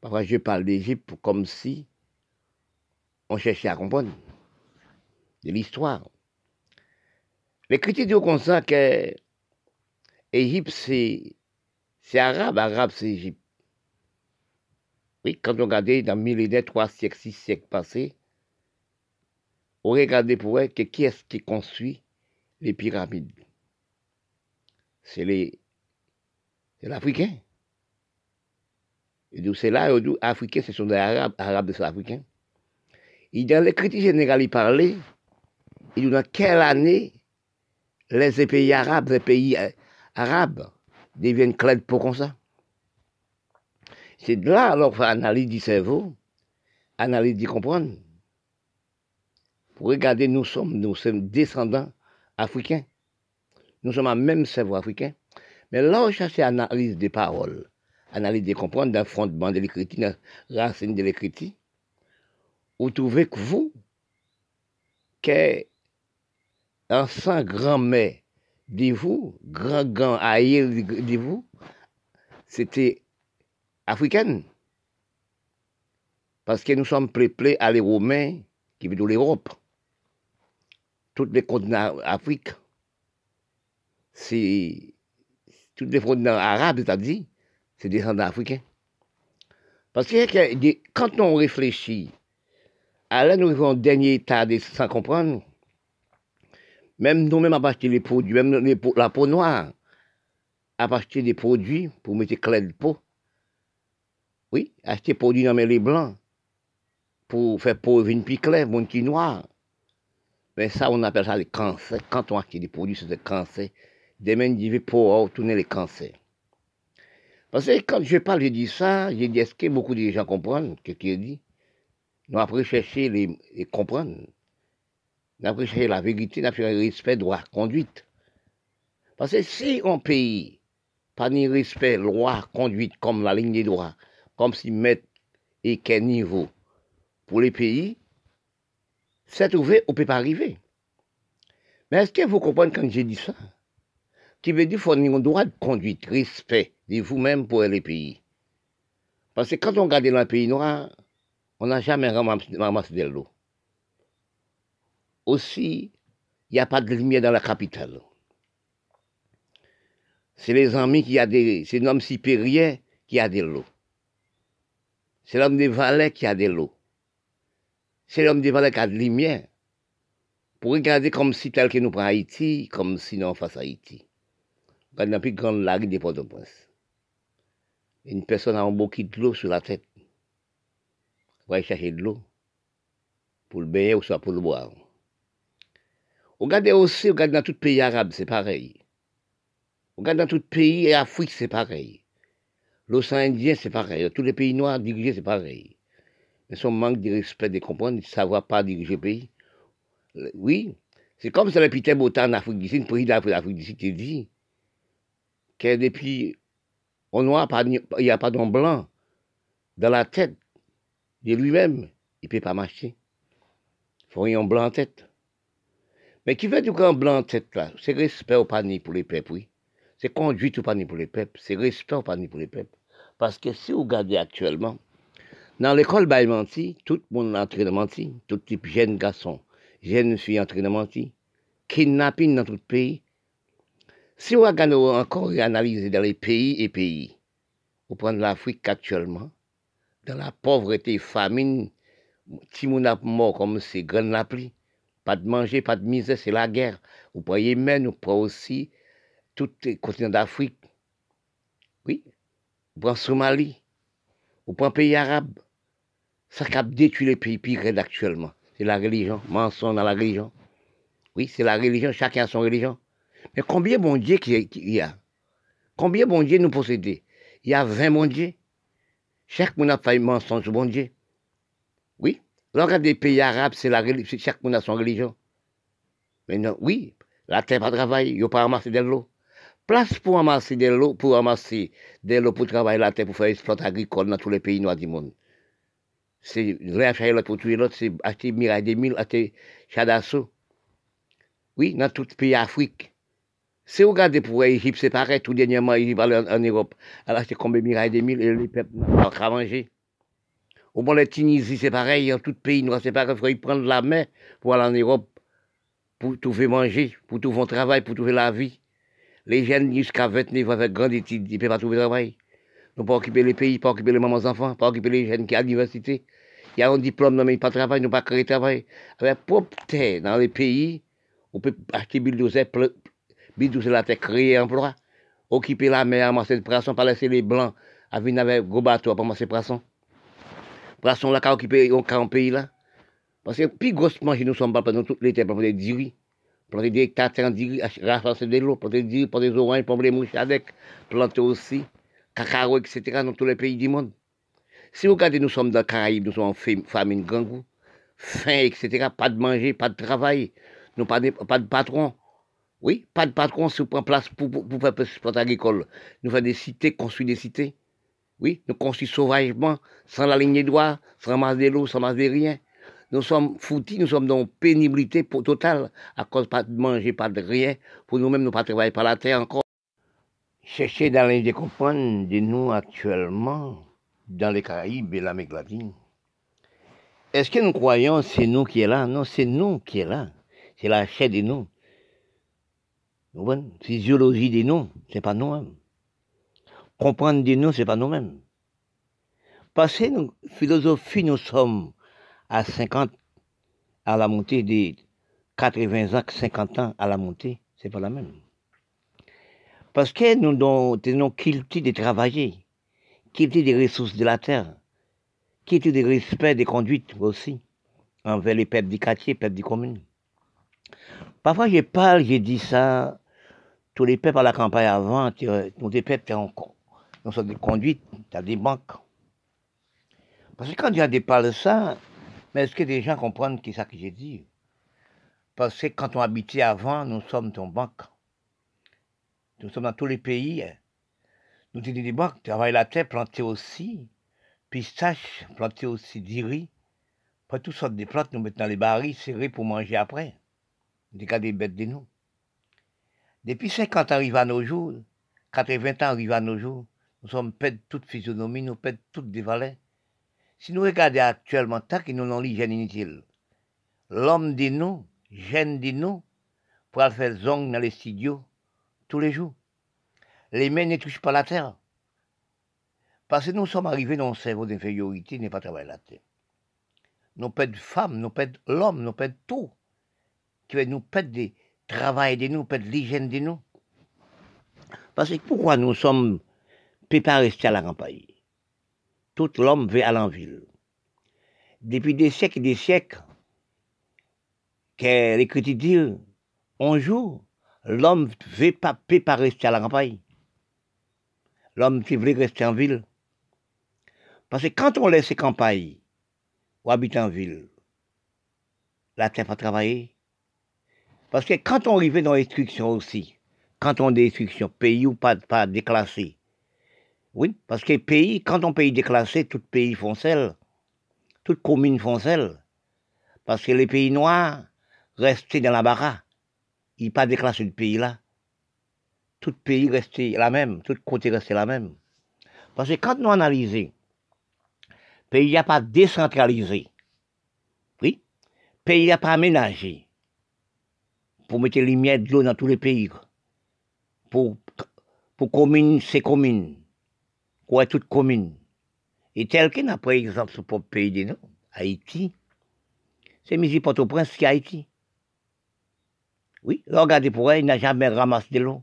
Parfois, je parle d'Égypte comme si on cherchait à comprendre de l'histoire. Les critiques disent comme ça que Égypte, c'est, arabe, arabe, c'est Égypte. Oui, quand on regardait dans millénaires, trois siècles, six siècles passés, on regardait pour elle que qui est-ce qui construit les pyramides? C'est les, c'est l'Africain. Et c'est là, les Africains, ce sont des Arabes, Arabes sont Africains. Et dans les critiques générales, il parlait, il dit dans quelle année les pays arabes, les pays euh, arabes deviennent clairs pour comme ça. C'est de là, alors, analyse du cerveau, analyse du comprendre. Pour regarder, nous sommes, nous sommes descendants africains. Nous sommes un même cerveau africain. Mais là, on cherche analyse des paroles analyse de comprendre fondement de l'écriture, la racine de l'écriture, vous trouvez que vous, qu'un sang grand-mère de vous, grand-grand aïe de vous, c'était africaine. Parce que nous sommes peuplés à les Romains qui viennent de l'Europe. Tous les continents d'Afrique, c'est tous les continents arabes, c'est-à-dire, c'est des descendants africains. Parce que quand on réfléchit, à là, nous vivons au dernier état sans comprendre, même nous-mêmes, à acheter les produits, même la peau noire, à acheter des produits pour mettre clé de peau. Oui, acheter des produits dans les blancs pour faire peau une plus claire, mon petit noir. Mais ça, on appelle ça le cancer. Quand on achète des produits, c'est le cancer. Demain, il va pour tourner les cancers. Parce que quand je parle, je dis ça, j'ai dit, est-ce que beaucoup de gens comprennent ce qu'il dit? Nous après chercher les, les comprendre. Chercher la vérité, après le respect, droit, conduite. Parce que si on pays, pas ni respect, loi, conduite, comme la ligne des droits, comme si mettre et quel niveau pour les pays, c'est ouvert, on ne peut pas arriver. Mais est-ce que vous comprenez quand j'ai dit ça? Qui veut dire qu'il faut un droit de conduite, respect de vous-même pour les pays. Parce que quand on regarde dans le pays noir, on n'a jamais ramassé de l'eau. Aussi, il n'y a pas de lumière dans la capitale. C'est les amis qui a des. C'est l'homme supérieur qui a de l'eau. C'est l'homme des valets qui a de l'eau. C'est l'homme des valets qui a de lumière. Pour regarder comme si tel que nous prenons Haïti, comme si nous face à Haïti. Quand a plus grande lague des Port-au-Prince. Une personne a un bouquet de l'eau sur la tête. Va aller chercher de l'eau pour le baigner ou soit pour le boire. Regardez aussi, regardez dans tout pays arabe, c'est pareil. Regardez dans tout pays et Afrique, c'est pareil. L'océan Indien, c'est pareil. Tous les pays noirs dirigés, c'est pareil. Mais son manque de respect, de comprendre, de savoir pas diriger le pays. Oui, c'est comme ça le Peter Botan en Afrique du Sud, le président de l'Afrique du Sud, dit que depuis au noir, il n'y a pas d'un blanc dans la tête de lui-même. Il ne peut pas marcher. Il faut un blanc en tête. Mais qui veut du grand blanc en tête là? C'est respect au panier pour les peuples, oui. C'est conduite au panier pour les peuples. C'est respect au panier pour les peuples. Parce que si vous regardez actuellement, dans l'école Baïmanti, tout le monde est en menti. Tout type jeune garçon, jeune fille en train de mentir. Kidnapping dans tout le pays. Si on regarde encore et analyser dans les pays et pays, vous prenez l'Afrique actuellement, dans la pauvreté, famine, si on a mort comme c'est grand la pluie, pas de manger, pas de misère, c'est la guerre. Vous prenez Yémen, vous prenez aussi tout le continent d'Afrique. Oui. Vous prenez Somalie, vous prenez pays arabe. Ça a détruit les pays pires actuellement. C'est la religion, mensonge dans la religion. Oui, c'est la religion, chacun a son religion. Mais combien bon Dieu qu'il y a? Combien bon Dieu nous possédons Il y a 20 bon Dieu. Chaque monde a fait mensonge bon Dieu. Oui. Lorsqu'il des pays arabes, c'est la chaque monde a son religion. Mais non, oui, la terre pas travail, il n'y a pas ramasser de l'eau. Place pour ramasser de l'eau, pour ramasser de l'eau pour travailler la terre, pour faire exploit agricole dans tous les pays noirs du monde. C'est réacheter l'autre pour tuer l'autre, c'est acheter miraille des mille, acheter chadasso. Oui, dans tout pays d'Afrique. Si vous regardez pour l'Égypte, c'est pareil, tout dernièrement, il va en, en Europe. Alors, c'est combien de mirailles des mille et les peuples n'ont pas manger. Au moins, la Tunisie, c'est pareil, en tout pays noir, c'est pareil, il faut prendre la main pour aller en Europe, pour trouver manger, pour trouver un travail, pour trouver la vie. Les jeunes jusqu'à 29 ans avec grande étude, ils ne peuvent pas trouver travail. Ils ne pas occuper les pays, pas occuper les mamans enfants, pas occuper les jeunes qui sont à l'université. Il y a un diplôme, mais pas de travail, n'ont pas créé de travail. Avec propre terre dans les pays, on peut acheter bulldozer, c'est la terre créer emploi. Occuper la mer, amasser le poisson, pas laisser les blancs à venir avec gros bateau pour amasser le poisson. Poisson là, qui occuper un pays là. Parce que plus grosse manger nous sommes pendant les terres, pour des diri. Planter des hectares, diri, ramasser de l'eau, planter des diri, planter des oranges, planter des mouches avec, planter aussi, cacao, etc. dans tous les pays du monde. Si vous regardez, nous sommes dans les Caraïbes, nous sommes en famine grand goût, faim, etc. Pas de manger, pas de travail, nous pas de, pas de patron. Oui, pas de patron se prend place pour, pour, pour faire sport agricole. Nous faisons des cités, construire des cités. Oui, nous construisons sauvagement, sans la ligne droite, sans masser de l'eau, sans masser de rien. nous sommes foutis, nous sommes dans pénibilité totale, à cause pas de manger, pas de rien, pour nous-mêmes, nous pas travailler par la terre encore. Chercher dans les comprendre de nous actuellement, dans les Caraïbes et l'Amérique latine. Est-ce que nous croyons c'est nous qui est là? Non, c'est nous qui est là. C'est la chair de nous. La physiologie de nous, c'est pas nous-mêmes. Comprendre de nous, c'est pas nous-mêmes. Parce que nous, philosophie, nous sommes à 50 à la montée des 80 ans, 50 ans à la montée, c'est pas la même. Parce que nous avons qualité de travailler, qualité des ressources de la terre, qualité de respect des conduites aussi, envers les peuples du quartier, les peuples des communes. Parfois, je parle, je dis ça, tous les peuples à la campagne avant, nous des peuples, nous sommes des conduites, tu as des banques. Parce que quand il y a des parle ça, mais est-ce que des gens comprennent qui ça que j'ai dit? Parce que quand on habitait avant, nous sommes en banque. Nous sommes dans tous les pays. Nous étions des banques, travailler la terre, planter aussi, pistache, planter aussi d'iri. Pas toutes sortes de plantes, nous mettons dans les barils serrés pour manger après. Des cas des bêtes de nous. Depuis 50 ans arrive à nos jours, 80 ans arrive à nos jours, nous sommes pètes toute physionomie, nous pètes toutes des valets. Si nous regardons actuellement, tant que nous n'avons l'hygiène inutile, l'homme dit nous, gêne dit nous, pour faire zong dans les studios tous les jours. Les mains ne touchent pas la terre. Parce que nous sommes arrivés dans un cerveau d'infériorité, n'est pas travailler la terre. Nous pètes femmes, nous pètes l'homme, nous pètes tout. Qui nous pète des travail de nous, pète l'hygiène de nous. Parce que pourquoi nous sommes pas rester à la campagne tout l'homme veut aller en ville. Depuis des siècles et des siècles, que l'Écriture dit, un jour, l'homme ne veut pas, peut rester à la campagne. L'homme qui veut rester en ville. Parce que quand on laisse les campagnes ou habite en ville, la terre va travailler. Parce que quand on arrive dans l'instruction aussi, quand on a des instructions, pays ou pas, pas déclassé, oui, parce que pays, quand on pays déclassé, tout pays font celle, toutes communes font celle. Parce que les pays noirs restent dans la barra. Ils pas déclassé de pays là. Tout pays restait la même, tout côté restait la même. Parce que quand nous analysons, pays n'a pas décentralisé. Oui, pays n'a pas aménagé pour mettre lumière de l'eau dans tous les pays. Pour, pour communes, c'est communes quoi toute commune. Et tel qu'il a, par exemple, ce propre pays de nous, Haïti, c'est mis Port-au-Prince qui Haïti. Oui, regardez pour elle, il n'a jamais ramassé de l'eau.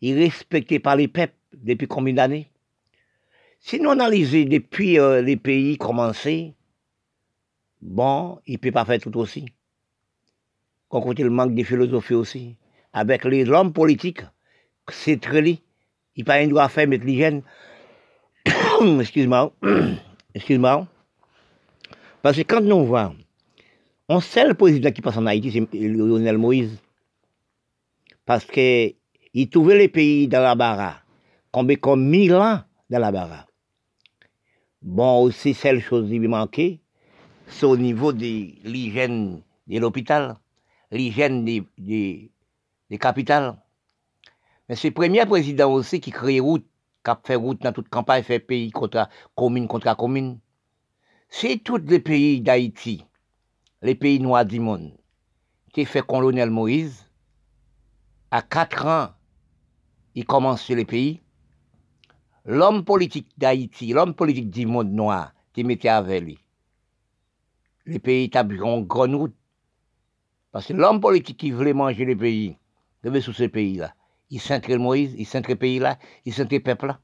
Il est respecté par les peuples depuis combien d'années? Si nous analysons depuis euh, les pays commencés, bon, il ne peut pas faire tout aussi. Qu'on côté le manque de philosophie aussi. Avec les hommes politiques, c'est très Il n'y a pas un droit faire mettre l'hygiène excuse-moi, excuse-moi, parce que quand nous voit, on sait le président qui passe en Haïti, c'est Lionel Moïse, parce qu'il trouvait les pays dans la barra, comme, comme mille ans dans la barra. Bon, aussi, seule chose qui lui manquait, c'est au niveau de l'hygiène de l'hôpital, l'hygiène des, des, des capitales. Mais c'est le premier président aussi qui crée route cap fait route dans toute campagne, fait pays contre commune contre commune. C'est tous les pays d'Haïti, les pays noirs du monde, qui fait colonel Moïse, quatre ans, il commence sur les pays. L'homme politique d'Haïti, l'homme politique du monde noir, qui mettait avec lui. Les pays établiront grande route. Parce que l'homme politique qui voulait manger les pays, devait sous ces pays-là il le Moïse, il le pays-là, il le peuple-là.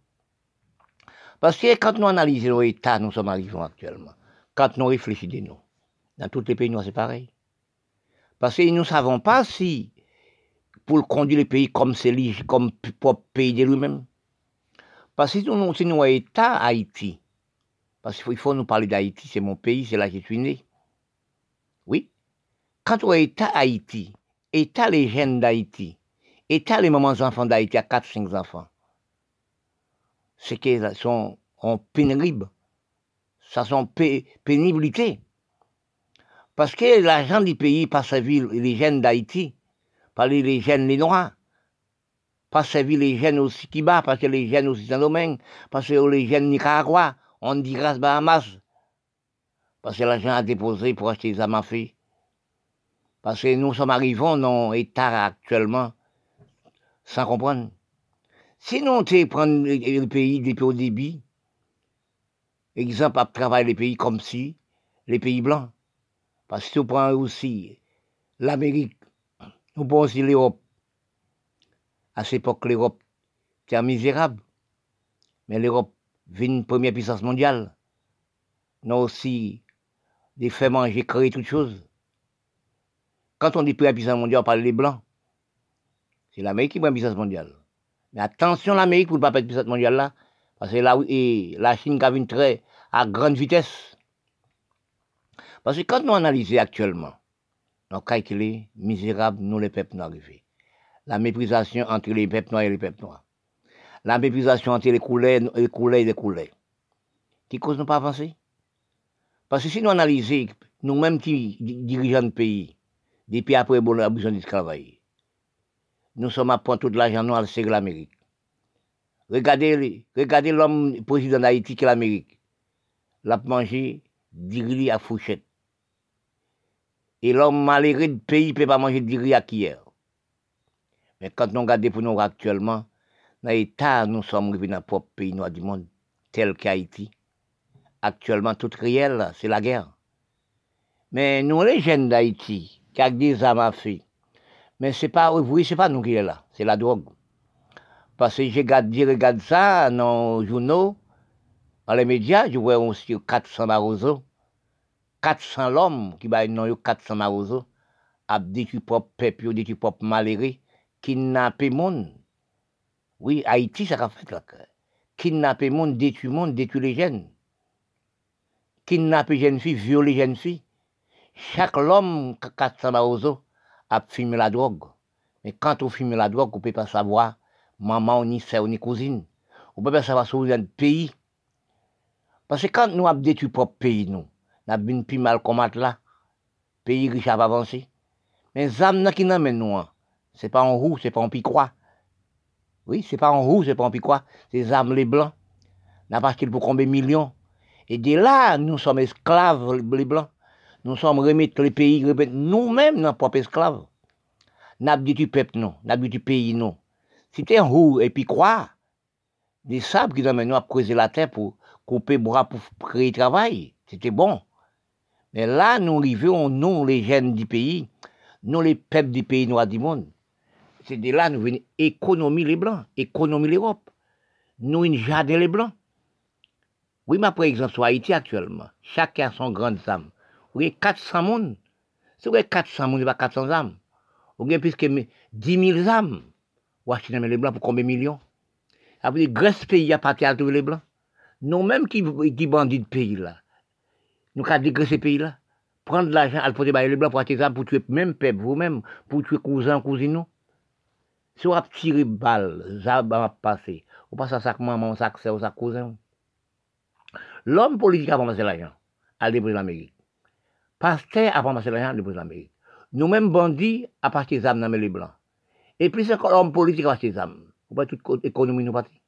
Parce que quand nous analysons l'État, nous sommes arrivés actuellement, quand nous réfléchissons, nous, dans tous les pays noirs, c'est pareil. Parce que nous ne savons pas si, pour conduire le pays comme c'est comme propre pays de lui-même. Parce que si nous, si nous État Haïti, parce qu'il faut nous parler d'Haïti, c'est mon pays, c'est là que je suis né. Oui. Quand on est État Haïti, État les jeunes d'Haïti, et t'as les mamans enfants d'Haïti à 4-5 enfants. C'est qu'ils sont en pénible. Ça sont pénibilité. Parce que l'argent du pays pas servi les jeunes d'Haïti, pas les jeunes les Noirs, pas servi les jeunes aussi qui bas, parce que les jeunes aussi Saint-Domingue, parce que les jeunes Nicaragua, grâce Bahamas, parce que l'argent a déposé pour acheter les amafés. Parce que nous sommes arrivés dans l'état actuellement, sans comprendre. Sinon, tu prends le pays depuis au débit, exemple, à travailler les pays comme si, les pays blancs. Parce que tu prends aussi l'Amérique, nous prenons aussi l'Europe. À cette époque, l'Europe était misérable. Mais l'Europe vient une première puissance mondiale. Nous aussi des faits manger, créer toutes choses. Quand on dit première puissance mondiale, on parle des Blancs. C'est l'Amérique qui est la puissance mondiale. Mais attention l'Amérique pour ne pas être puissance mondiale là, parce que là, la Chine qui a une très à grande vitesse. Parce que quand nous analysons actuellement, nous calculons misérable, nous les peuples noirs arrivés. La méprisation entre les peuples noirs et les peuples noirs. La méprisation entre les couleurs, les couleurs et les couleurs. Qui cause nous pas avancer? Parce que si nous analysons, nous-mêmes qui dirigeons le pays, depuis après, bon, la besoin de travailler. Nous sommes à point tout l'argent noir, c'est l'Amérique. Regardez, l'homme président d'Haïti qui est l'Amérique. L'a mangé du à fourchette. Et l'homme malheureux du pays ne peut pas manger riz à cuillère. Mais quand nous regardons pour nous actuellement, dans l'état, nous sommes revenus dans le propre pays noir du monde, tel qu'Haïti. Actuellement, tout réel, c'est la guerre. Mais nous, les jeunes d'Haïti, qui ont des armes à feu, mais c'est pas, oui, c'est pas nous qui est là, c'est la drogue. Parce que je regarde, ça dans les journaux, dans les médias, je vois aussi 400 marosos. 400 l'homme qui va non 400 marosos, a détruit propre peuple, détruit propre malheureux, kidnappé monde. Oui, Haïti, ça a fait là. Kidnapper monde, détruire monde, détruire les jeunes. Kidnapper jeunes filles, violer jeunes filles. Chaque homme, 400 marosos, a fumé la drogue. Mais quand on fume la drogue, on ne peut pas savoir maman, ni sœur, ni cousine. On ne peut pas savoir si vous pays. Parce que quand nous avons détruit propre pays, nous, nous avons plus mal combattre là. Pays riche a avancé. Mais les âmes qui nous nous, hein, c'est pas en roux, c'est pas en picroix. Oui, c'est pas en roux, c'est pas en picroix. C'est les âmes les blancs. N'a pas acheté pour combien de millions. Et de là, nous sommes esclaves, les blancs. Nous sommes remettre les pays, nous-mêmes, nos propres esclaves. N'a pas du peuple, non. N'a pas du pays, non. C'était un roux et puis quoi? Des sables qui nous à creuser la terre pour couper bras pour créer travail. C'était bon. Mais là, nous arrivons, nous, les jeunes du pays, nous, les peuples du pays noirs du monde. C'est de là nous venons économiser les Blancs, économiser l'Europe. Nous, une jardin les Blancs. Oui, mais par exemple, sur Haïti actuellement, chacun son grande âme. Vous avez 400 personnes. Si vous avez 400 personnes, vous pas 400 âmes. Vous avez plus que 10 000 âmes. Vous achetez les Blancs pour combien de millions? Après, Grèce pays à partir à les Blancs. Nous-mêmes qui, qui bandits de pays là, nous avons dégraissé ces pays là. Prendre l'argent, à poser les Blancs pour acheter ça, pour tuer même peuple, vous-même, pour tuer cousins, cousines. Si vous avez tiré balle, ça va passer. Vous passez à sac maman, sac sœur, cousin. L'homme politique a ramassé l'argent, à l'Amérique. Pasteur a ramassé l'argent, à déposer l'Amérique. Nous-mêmes bandits, à partir des âmes dans les blancs. Et puis encore l'homme politique a partir des âmes. Vous pas toute économie nous partir.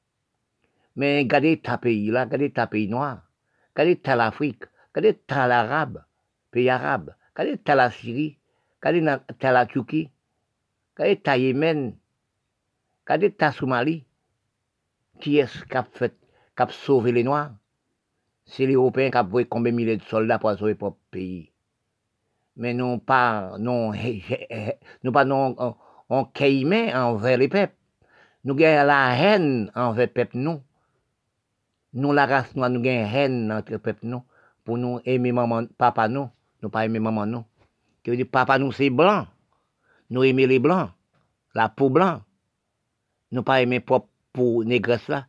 Mais regardez ta pays là, regardez ta pays noir. Regardez ta l'Afrique, regardez ta l'Arabe, pays arabe. Regardez ta la Syrie, regardez ta la Turquie, regardez ta Yémen, regardez ta Somalie. Qui est-ce qui a fait, qui a sauvé les Noirs? C'est les Européens qui ont combien de milliers de soldats pour sauver leur pays. Mais non pas, non, non pas, non, on caïmait envers les peuples. Nous avons la haine envers les peuples, nous. La race noire, nous la haine entre les peuples. Pour nous aimer maman, papa, nous. Nous pas aimer maman, nous. Qui veut dire, papa, nous, c'est blanc. Nous aimons les blancs. La peau blanc. Nous pas aimer propre peau négresse là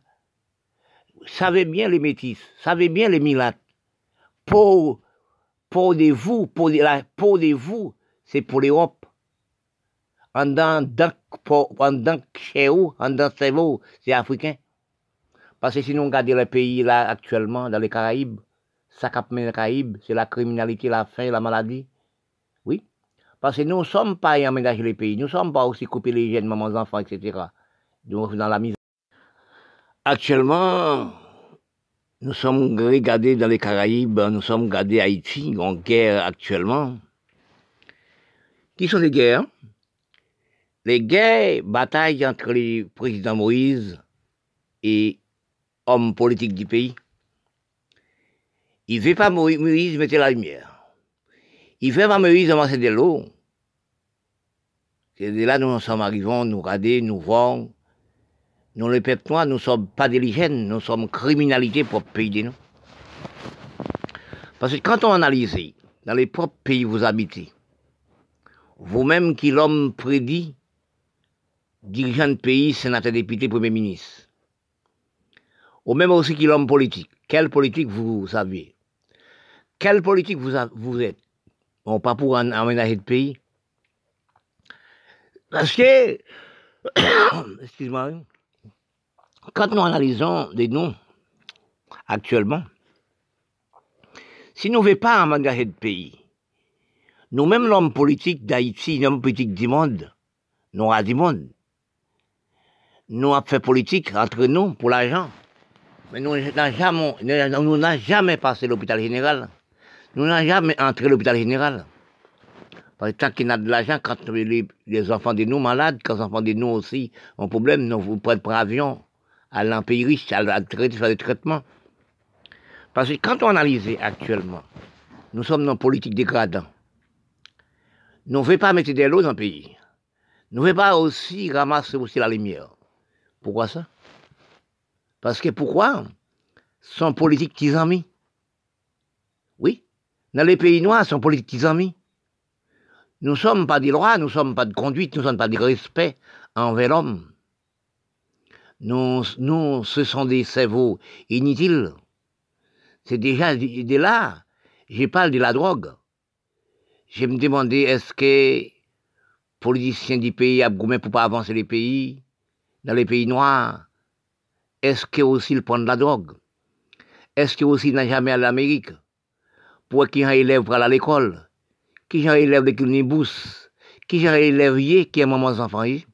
savez bien les métis, savez bien les milates. Pour, pour de vous, pour de la, pour de vous, c'est pour l'Europe. En dans, en dans chez vous, en dans cerveau, c'est africain. Parce que si nous regardons les pays là actuellement, dans les Caraïbes, ça cap les Caraïbes, c'est la criminalité, la faim, la maladie. Parce que nous ne sommes pas aménager les pays, nous ne sommes pas aussi couper les jeunes, mamans, enfants, etc. Nous dans la misère. Actuellement, nous sommes regardés dans les Caraïbes, nous sommes regardés Haïti, en guerre actuellement. Qui sont les guerres? Les guerres, batailles entre les présidents Moïse et hommes politiques du pays. Il ne veut pas Moïse mettre la lumière. Il ne veut pas Moïse avancer de l'eau. C'est de là nous sommes arrivés, nous regarder, nous voir. Nous, les peuples noirs, nous ne sommes pas diligents, nous sommes criminalité pour le pays de nous. Parce que quand on analyse dans les propres pays où vous habitez, vous-même qui l'homme prédit, dirigeant de pays, sénateur, député, premier ministre, ou même aussi qui l'homme politique, quelle politique vous savez Quelle politique vous, êtes? Bon, pas pour aménager le pays. Parce que, excuse-moi, quand nous analysons des noms actuellement, si nous ne pas aménager le pays, nous-mêmes, l'homme politique d'Haïti, l'homme politique du monde, nous du monde, nous avons fait politique entre nous pour l'argent. Mais nous n'avons jamais, passé l'hôpital général. Nous n'avons jamais entré l'hôpital général. Parce que tant qu'il y a de l'argent, quand les, enfants de nous malades, quand les enfants de nous aussi ont problème, nous vous prenez pour avion, à l'empire riche, à traiter, faire des traitements. Parce que quand on analyse actuellement, nous sommes dans une politique dégradante. Nous ne voulons pas mettre de l'eau dans le pays. Nous ne voulons pas aussi ramasser aussi la lumière. Pourquoi ça? Parce que pourquoi? Sont politiques qui amis. Oui. Dans les pays noirs, sont politiques qui amis. Nous ne sommes pas des lois, nous ne sommes pas de conduite, nous ne sommes pas de respect envers l'homme. Nous, nous, ce sont des cerveaux inutiles. C'est déjà de là. Je parle de la drogue. Je me demandais, est-ce que politiciens du pays a pour pas avancer les pays, dans les pays noirs, est-ce que aussi ils prennent la drogue? Est-ce que aussi n'a jamais à l'Amérique? Pour ait un élève pour à l'école? Qui un élève de une? Qui un élève qui est maman enfants est?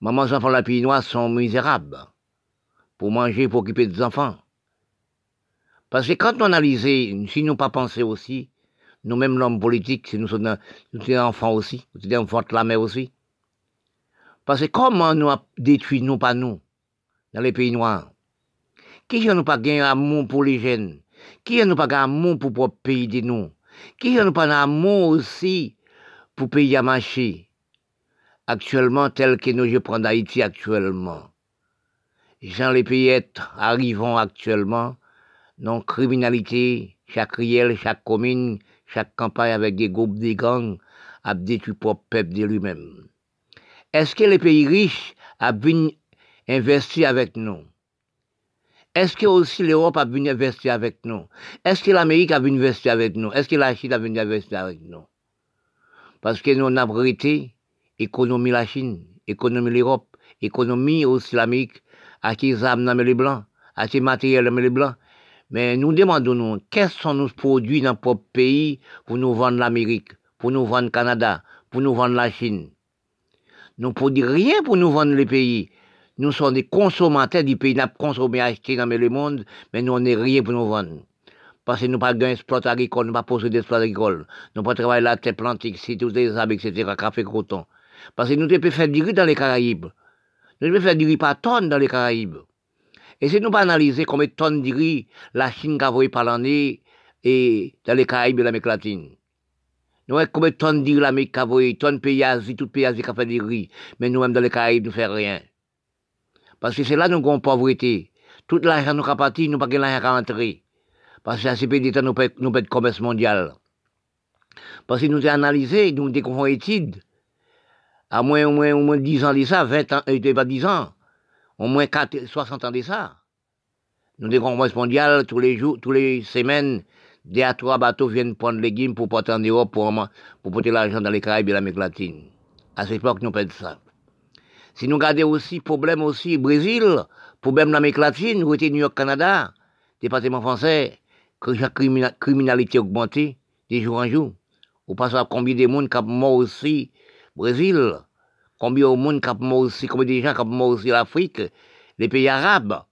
Maman enfants la pays noire sont misérables. Pour manger, pour occuper des enfants. Parce que quand on analyse, si nous pas penser aussi, nous-mêmes l'homme politique, si nous sommes des enfants aussi, nous sommes enfants de la mer aussi. Parce que comment nous détruit nous pas nous, dans les pays noirs? Qui n'a pas gagné amour pour les jeunes? Qui n'a pas gagné amour pour le pays de nous? Qui n'a pas amour aussi pour le pays à marcher? Actuellement, tel que nous je prends d'Haïti actuellement. Jean les pays arrivons actuellement, non criminalité, chaque riel, chaque commune, chaque campagne avec des groupes de gangs a détruit le peuple de lui-même. Est-ce que les pays riches a bien investi avec nous? Est-ce que aussi l'Europe a bien investi avec nous? Est-ce que l'Amérique a bien investi avec nous? Est-ce que la Chine a investi avec nous? Parce que nous avons arrêté économie la Chine, économie l'Europe, économie aussi l'Amérique, à qui les âmes les blancs, à qui matériels les blancs, mais nous demandons, nous, quels sont nos produits dans notre pays pour nous vendre l'Amérique, pour nous vendre le Canada, pour nous vendre la Chine? Nous ne produisons rien pour nous vendre les pays. Nous sommes des consommateurs du pays. Nous avons consommé, acheté dans le monde, mais nous n'avons rien pour nous vendre. Parce que nous n'avons pas d'exploit agricole, nous n'avons pas possédé d'exploit agricole. Nous n'avons pas travaillé la terre plantique, c'est tous des arbres, etc., café, coton. Parce que nous devons faire du riz dans les Caraïbes. Nous devons faire du riz par tonnes dans les Caraïbes. Et si nous pas analyser combien de tonnes de riz la Chine a envoyé par l'année et dans les Caraïbes et l'Amérique latine. Nous avons combien de tonnes de riz l'Amérique a envoyé, tonnes de pays Asie, tout pays Asie qui a fait du riz. Mais nous-mêmes dans les Caraïbes, nous ne faisons rien. Parce que c'est là nous avons pauvreté. Tout l'argent nous a parti, nous pas l'argent à entrer. Parce que pays d'État, nous nous de commerce mondial. Parce que nous avons analysé, nous avons études. À moins, au moins, au moins 10 ans de ça, 20 ans, et pas 10 ans au moins 4, 60 ans de ça. Nous des convois mondiales, tous les jours, tous les semaines, deux à trois bateaux viennent prendre les légumes pour porter en Europe, pour, pour porter l'argent dans les Caraïbes et l'Amérique latine. À cette époque, nous perdons ça. Si nous regardons aussi, problème aussi, Brésil, problème l'Amérique latine, ou New York, Canada, département français, que la criminalité augmentée, de jour en jour. Ou pas à combien de monde qui mort aussi, Brésil, combien de monde qui aussi, combien de gens qui aussi l'Afrique, les pays arabes,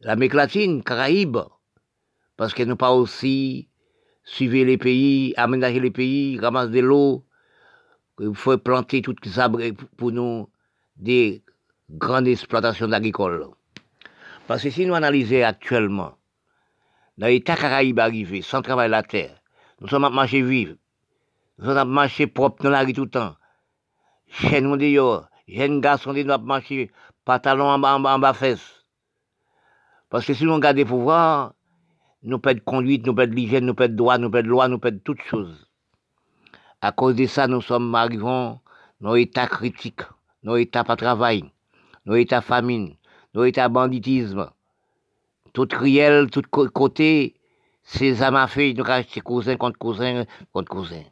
l'Amérique latine, Caraïbes, parce que nous pas aussi suivre les pays, aménager les pays, ramasser de l'eau, il faut planter les arbres pour nous des grandes exploitations agricoles. Parce que si nous analysons actuellement, dans l'état Caraïbes arrivé, sans travail la terre, nous sommes à marcher vivre, nous sommes à marcher propre dans la rue tout le temps. Chaîne mon dehors, jeunes garçons nous marcher pantalon en bas, en bas, fesses. Parce que si nous regardons le pouvoir, nous perdons conduite, nous perdons l'hygiène, nous perdons droit, nous perdons loi, nous perdons toutes choses. À cause de ça, nous sommes arrivés dans l'état critique, dans l'état pas travail, dans l'état famine, banditisme. Tout riel, tout côté, c'est nous avons cousin contre cousin contre cousin.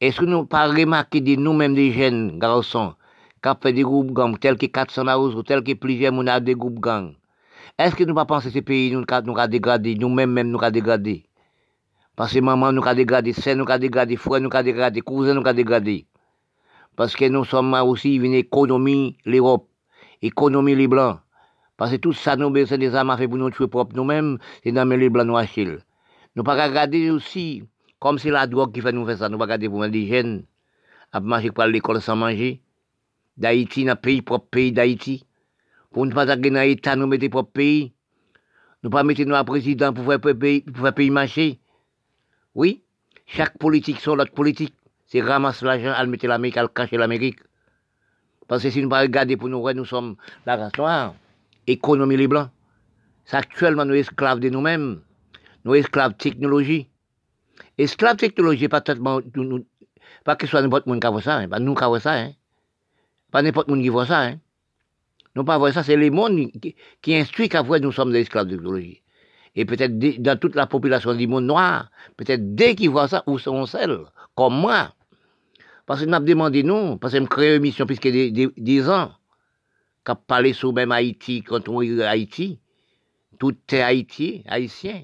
Est-ce que nous pas remarqué de nous-mêmes des jeunes garçons, qui ont fait des groupes gangs, tels que 400 Marouz, ou tels que plusieurs moun des groupes gangs? Est-ce que nous pas penser que ces pays nous avons dégradé, nous-mêmes même nous avons dégradé? Parce que maman nous a dégradé, sœur nous a dégradé, frère nous a dégradé, cousin nous a dégradé. Parce que nous sommes aussi une économie, l'Europe, économie les Blancs. Parce que tout ça, nous besoin des armes à pour nous tuer propre nous-mêmes, c'est dans les Blancs nous acheter. Nous pas regarder aussi, comme c'est la drogue qui fait nous faire ça, nous pas regarder pour des jeunes, à manger pour l'école sans manger. D'Haïti, dans le pays, propre pays d'Haïti. Pour ne pas aller dans l'État, nous mettre propre pays. Nous pas mettre nos président pour faire pays, pour faire pays marcher. Oui, chaque politique sur l'autre politique, c'est ramasser l'argent, à mettre l'Amérique, à cacher l'Amérique. Parce que si nous ne pas regarder pour nous, nous sommes la race noire, économie les blancs. C'est actuellement nous esclaves de nous-mêmes, nous esclaves. Esclaves technologie, soit n'importe qui qui voit ça, hein, pas nous qui voit ça, hein. pas n'importe qui qui voit ça. Hein. Nous pas voir ça, c'est les mondes qui, qui instruisent qu'après nous sommes des esclaves de technologie et peut-être dans toute la population du monde noir, peut-être dès qu'ils voient ça, où sont celles, comme moi. Parce que m'a demandé non, parce que je crée une mission puisque des, des, des ans, qu'a parlé sur même Haïti, quand on est Haïti, tout est Haïti, haïtien.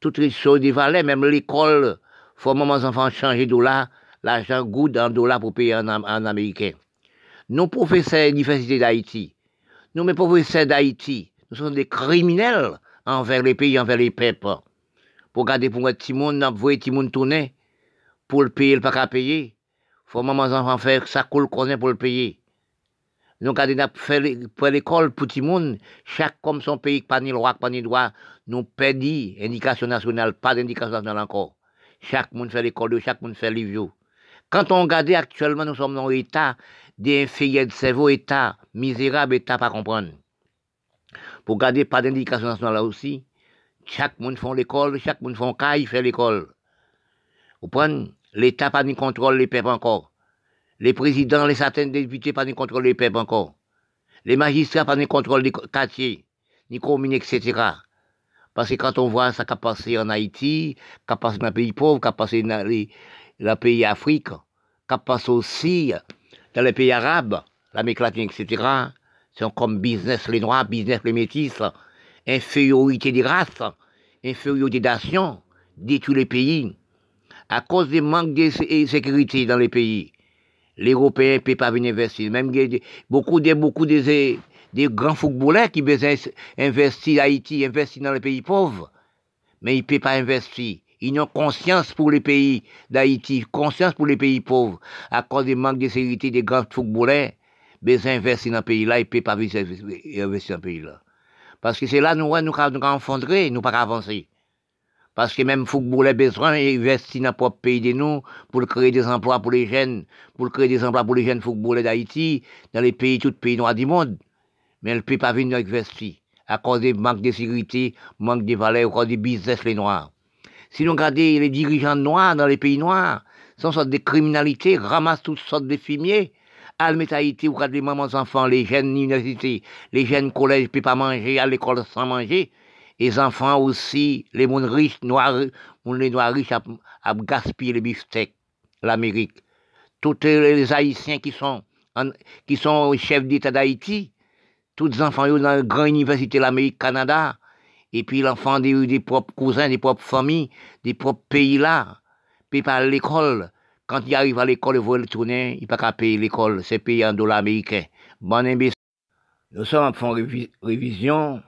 Toutes les choses des même l'école, faut mes enfants changer de dollar, l'argent goûte en dollars pour payer en, américain. Nos professeurs l'Université d'Haïti, nous, mes professeurs d'Haïti, nous sommes des criminels envers les pays, envers les peuples. Pour garder pour un petit monde, n'a voyé petit monde tourner, pour le payer, le pas qu'à payer. Faut maman enfants faire ça qu'on pour le payer. Nous n'a fait pour l'école pour petit monde, chaque comme son pays, pas ni loi, pas ni droit, nous perdit indication nationale, pas d'indication nationale encore. Chaque monde fait l'école, chaque monde fait les Quand on regarde actuellement, nous sommes dans l'état d'inférieur de cerveau, état misérable, état pas comprendre pour garder pas d'indication nationale là aussi. Chaque monde fait l'école, chaque monde fait caille, fait l'école. Vous prenez, l'État pas ni contrôle les peuples encore. Les présidents, les certains députés pas ni contrôle les peuples encore. Les magistrats pas ni contrôle les quartiers, ni communes, etc. Parce que quand on voit ça qui a passé en Haïti, qui a passé dans les pays pauvres, qui a passé dans les, pays Afrique, qui a passé aussi dans les pays arabes, l'Amérique latine, etc., c'est comme business les noirs, business les métis, infériorité des races, infériorité des nations, tous les pays. À cause du manque de sécurité dans les pays, les Européens ne peuvent pas venir investir. Même beaucoup de, beaucoup de, grands footballeurs qui veulent investir Haïti, investir dans les pays pauvres, mais ils ne peuvent pas investir. Ils ont conscience pour les pays d'Haïti, conscience pour les pays pauvres, à cause du manque de sécurité des grands footballeurs besoin d'investir dans le pays-là, il ne peut pas investir dans le pays-là. Parce que c'est là nous, nous, nous enfondrer, nous pas avancer. Parce que même football a besoin d'investir dans le propre pays de nous pour créer des emplois pour les jeunes, pour créer des emplois pour les jeunes footballeurs d'Haïti, dans les pays, tous les pays noirs du monde. Mais elle ne peut pas venir investir à cause du manque de sécurité, manque de valeur, à cause du business les noirs. Si nous regardons les dirigeants noirs dans les pays noirs, sont sortes de criminalité, ramassent toutes sortes de fumiers, Almet Haïti, ou les mamans enfants, les jeunes universités, les jeunes collèges, ne peuvent pas manger à l'école sans manger. Les enfants aussi, les gens riches, noirs, les noirs riches, à, gaspiller les beefsteaks, l'Amérique. Tous les Haïtiens qui sont, qui sont chefs d'État d'Haïti, tous les enfants dans la grande université de l'Amérique, Canada, et puis l'enfant des, des propres cousins, des propres familles, des propres pays là, puis pas l'école. Quand il arrive à l'école, il veut le tourner, il pas payer l'école. C'est payé en dollars américains. Bon imbécile. Nous sommes en révision.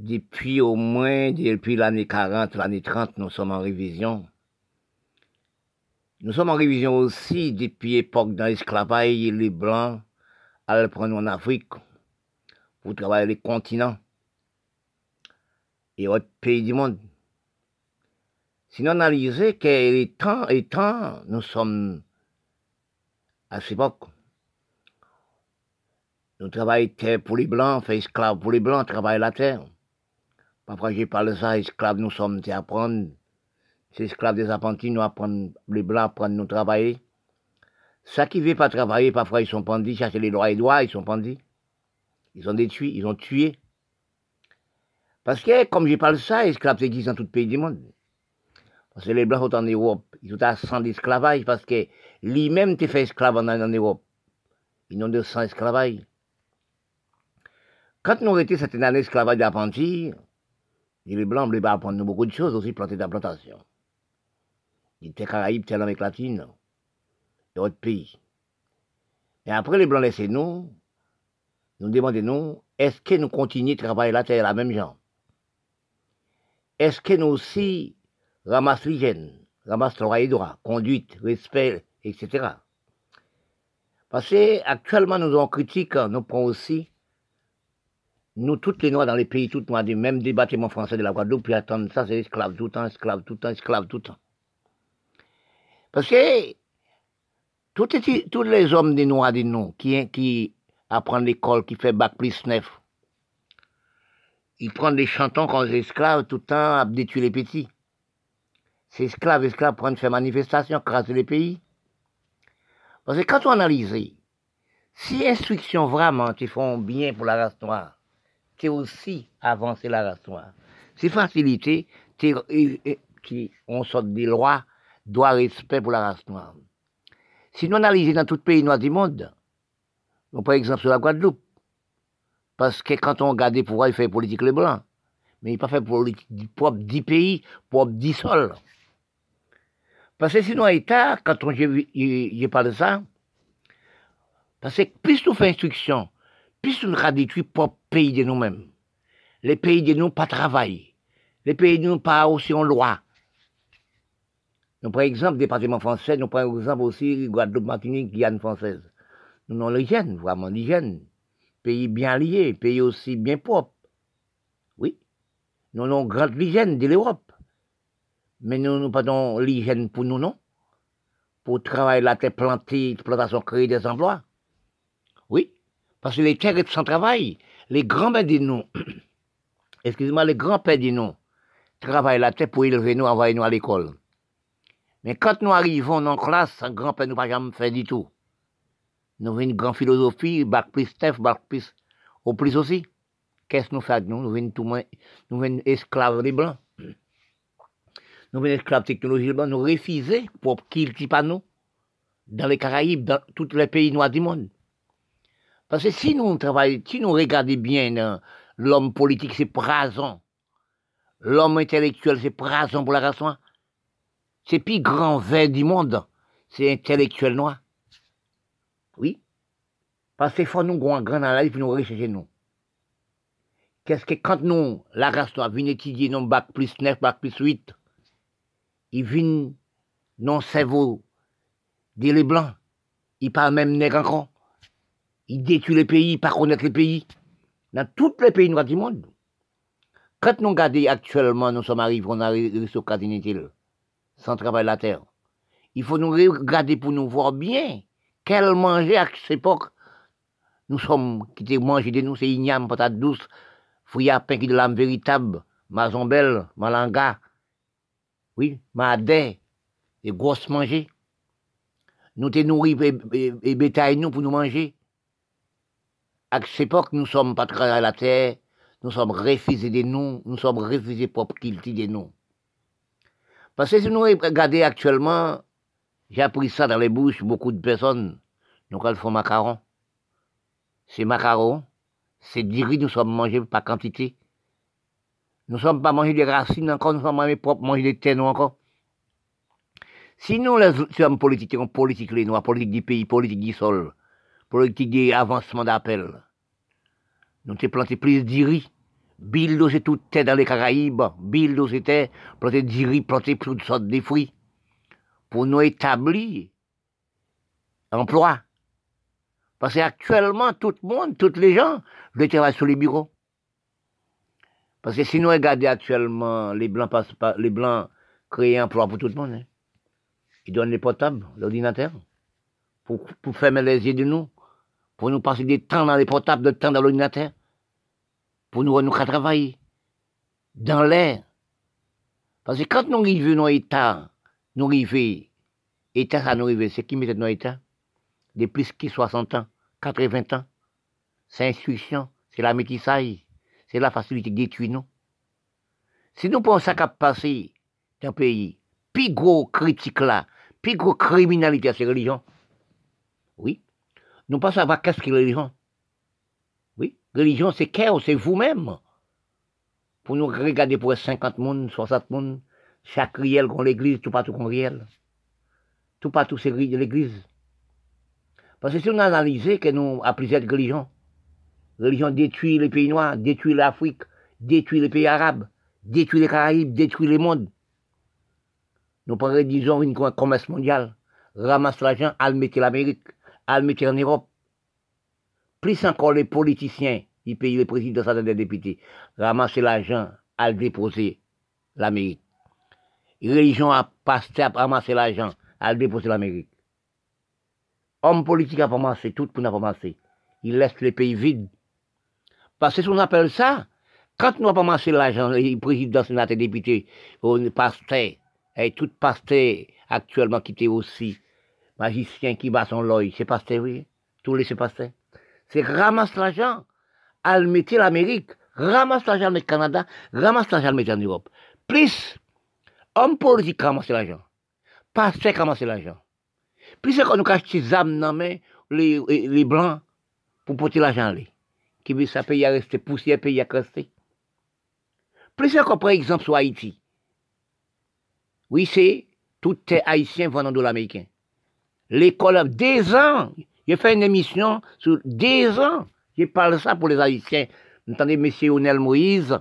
Depuis au moins, depuis l'année 40, l'année 30, nous sommes en révision. Nous sommes en révision aussi depuis l'époque dans l'esclavage, les Blancs allaient prendre en Afrique pour travailler les continents et autres pays du monde. Si nous analysons que les temps et temps, nous sommes à cette époque. Nous travaillons pour les Blancs, fait esclaves pour les Blancs, travaillons la terre. Parfois, j'ai parlé ça, esclaves, nous sommes à apprendre. C'est esclaves des apprentis, nous apprendre, les Blancs apprennent nous travailler. Ça qui veut pas travailler, parfois, ils sont pendus, chercher les droits et droits, ils sont pendus. Ils ont détruit, ils ont tué. Parce que, comme je parle ça, esclaves existent dans tout pays du monde? Parce que les Blancs sont en Europe, ils sont à 100 d'esclavage, parce que lui-même t'es fait esclave en, Europe. Ils n'ont de 100 esclavage. Quand nous étions cette année esclavage d'apprenti, les Blancs voulaient apprendre beaucoup de choses, aussi planter de la plantation. Ils étaient Caraïbes, tel l'Amérique latine, et autres pays. Et après, les Blancs laissaient nous, nous demandons nous, est-ce que nous continuons de travailler la terre la même genre Est-ce que nous aussi ramassons l'hygiène, ramassons le droit et droit, conduite, respect, etc. Parce que actuellement, nous en critique, nous prenons aussi, nous, toutes les Noirs dans les pays, toutes Noirs, même des bâtiments français de la Guadeloupe, puis attendre ça, c'est esclave tout le temps, esclave tout le temps, esclave tout le temps. Parce que tous les hommes des Noirs, des nous, qui, qui apprennent l'école, qui fait bac plus neuf, ils prennent des chantons quand les esclaves tout le temps à détruire les petits. Ces esclaves, esclaves prennent faire manifestation, crasser les pays. Parce que quand on analyse, si instruction vraiment te font bien pour la race noire, c'est aussi avancer la race noire. C'est facilité, on sort des lois, droit, respect pour la race noire. Si nous analysons dans tout pays noir du monde, par exemple sur la Guadeloupe, parce que quand on regarde pourquoi il fait politique les blancs, mais il pas fait politique propre 10 pays, propre 10 sols. Parce que sinon, l'État, quand on j'ai parlé de ça, parce que plus nous faisons instruction, plus nous réduisons propre pays de nous-mêmes. Les pays de nous pas travaillent. Les pays de nous pas aussi en loi. Nous prenons exemple département français, nous prenons exemple aussi Guadeloupe, Martinique, Guyane française. Nous avons l'hygiène, vraiment l'hygiène. Pays bien lié, pays aussi bien propre. Oui. Nous avons grande l'hygiène de l'Europe. Mais nous n'avons pas l'hygiène pour nous, non? Pour travailler la terre plantée, plantation, créer des emplois. Parce que les terres sans travail, les grands-pères de nous, excusez-moi, les grands-pères de nous, travaillent la terre pour élever nous, envoyer nous à l'école. Mais quand nous arrivons en classe, grand-père nous pas jamais fait du tout. Nous avons une grande philosophie, bac plus Steph, bac au plus aussi. Qu'est-ce que nous faisons nous? Nous venons tout nous venons esclaves des blancs nous venons esclaves technologiques, nous refusons pour qu'ils ne pas nous dans les Caraïbes, dans tous les pays noirs du monde. Parce que si nous travaillons, si nous regardons bien l'homme politique, c'est prason. L'homme intellectuel, c'est prason pour la race noire. C'est plus grand vin du monde, c'est intellectuel noir. Oui. Parce que faut nous grand grand dans la vie pour nous rechercher nous. Qu'est-ce que quand nous, la race noire, vient étudier nos bac plus 9, bac plus 8, il vient non cerveau des les blancs. Il parle même nègre encore. Il détruit les pays, pas connaître les pays. Dans tous les pays noirs du monde. Quand nous regardons actuellement, nous sommes arrivés, on arrive sur inutile, sans travail la terre. Il faut nous regarder pour nous voir bien quel manger à cette époque. Nous sommes, qui étaient mangés de nous, c'est igname, patate douce, fruits à pain qui de l'âme véritable, mazombelle, malanga, oui, madé, et grosses manger. Nous te nourris et, bétail nous pour nous manger. À cette époque, nous sommes pas à la terre, nous sommes refusés de nous, nous sommes refusés propre culture de nous. Parce que si nous regardons actuellement, j'ai appris ça dans les bouches, beaucoup de personnes, nous quand font macarons. C'est macarons, c'est riz, nous sommes mangés par quantité. Nous ne sommes pas mangés des racines encore, nous sommes mangés propres, manger des terres encore. Si nous, les hommes politiques, on politique les noirs, politique du pays, politique du sol, politique des avancements d'appel, nous avons planté plus d'iri. Bill, c'est tout dans les Caraïbes. Bill, c'était planté d'iri, planté toutes sortes de fruits. Pour nous établir emploi. Parce qu'actuellement, tout le monde, tous les gens, le travaillent sur les bureaux. Parce que si nous regardons actuellement, les blancs passent pas, les blancs créent emploi pour tout le monde. Hein. Ils donnent les portables, l'ordinateur, pour, pour fermer les yeux de nous, pour nous passer des temps dans les portables, de temps dans l'ordinateur, pour nous, travailler dans l'air. Parce que quand nous arrivons dans l'État, nous arrivons, État, ça nous arrive, c'est qui met dans l'État? de plus que 60 ans, 80 ans. C'est instruction, c'est la métissage, c'est la facilité détruire nous. Si nous pensons qu'à passer d'un pays, plus gros critique là, plus gros criminalité à ces religions, oui, nous pensons savoir qu'est-ce que religion. Oui, religion c'est chaos, c'est vous-même. Pour nous regarder pour 50 personnes, 60 personnes, chaque riel qu'on l'église, tout partout qu'on riel. Tout partout c'est l'église. Parce que si on analyse que nous, à plusieurs religions, religion détruit les pays noirs, détruit l'Afrique, détruit les pays arabes, détruit les Caraïbes, détruit le monde. Nous disons, une commerce mondiale, ramasse l'argent, mettre l'Amérique, à le mettre en Europe. Plus encore les politiciens, ils payent les présidents, ça des députés, ramassent l'argent, à le déposer l'Amérique. Religion a passé à ramasser l'argent, à le déposer l'Amérique. Homme politique a commencé, tout pour n'a commencé. Il laisse les pays vides. Parce que ce qu'on appelle ça, quand nous avons commencé l'argent, les présidents, sénateurs, députés, on pasteur, et tout pasteur actuellement qui était aussi magicien qui bat son l'œil, c'est pasteur, oui. Tous les c'est pasteur. C'est ramasse l'argent, à mettre l'Amérique, ramasse l'argent le Canada, ramasse l'argent mettre en Europe. Plus, homme politique ramasse l'argent. Pasteur ramasse l'argent. Plus c'est qu'on nous cache des âmes dans les, les blancs pour porter l'argent là. Qui veut ça payer à rester poussière, payer à rester. Plus c'est qu'on prend exemple sur Haïti. Oui, c'est tout les Haïtiens vendant de dollars américains. L'école, des ans, j'ai fait une émission sur des ans. Je parle ça pour les Haïtiens. Vous entendez, monsieur Onel Moïse,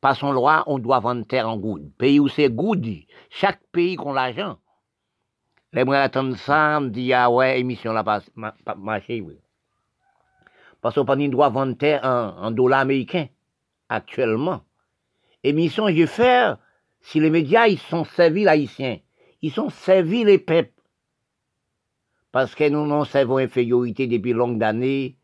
par son loi, on doit vendre terre en goutte. Pays où c'est good, chaque pays qui a l'argent. J'aimerais attendre ça, me dit, ah ouais, émission là pas marché, oui. Parce qu'on pas droit vendre terre en, dollars américains, actuellement. Émission, je faire, si les médias, ils sont servis haïtiens, ils sont servis les peuples. Parce que nous, nous servons infériorité depuis longues années,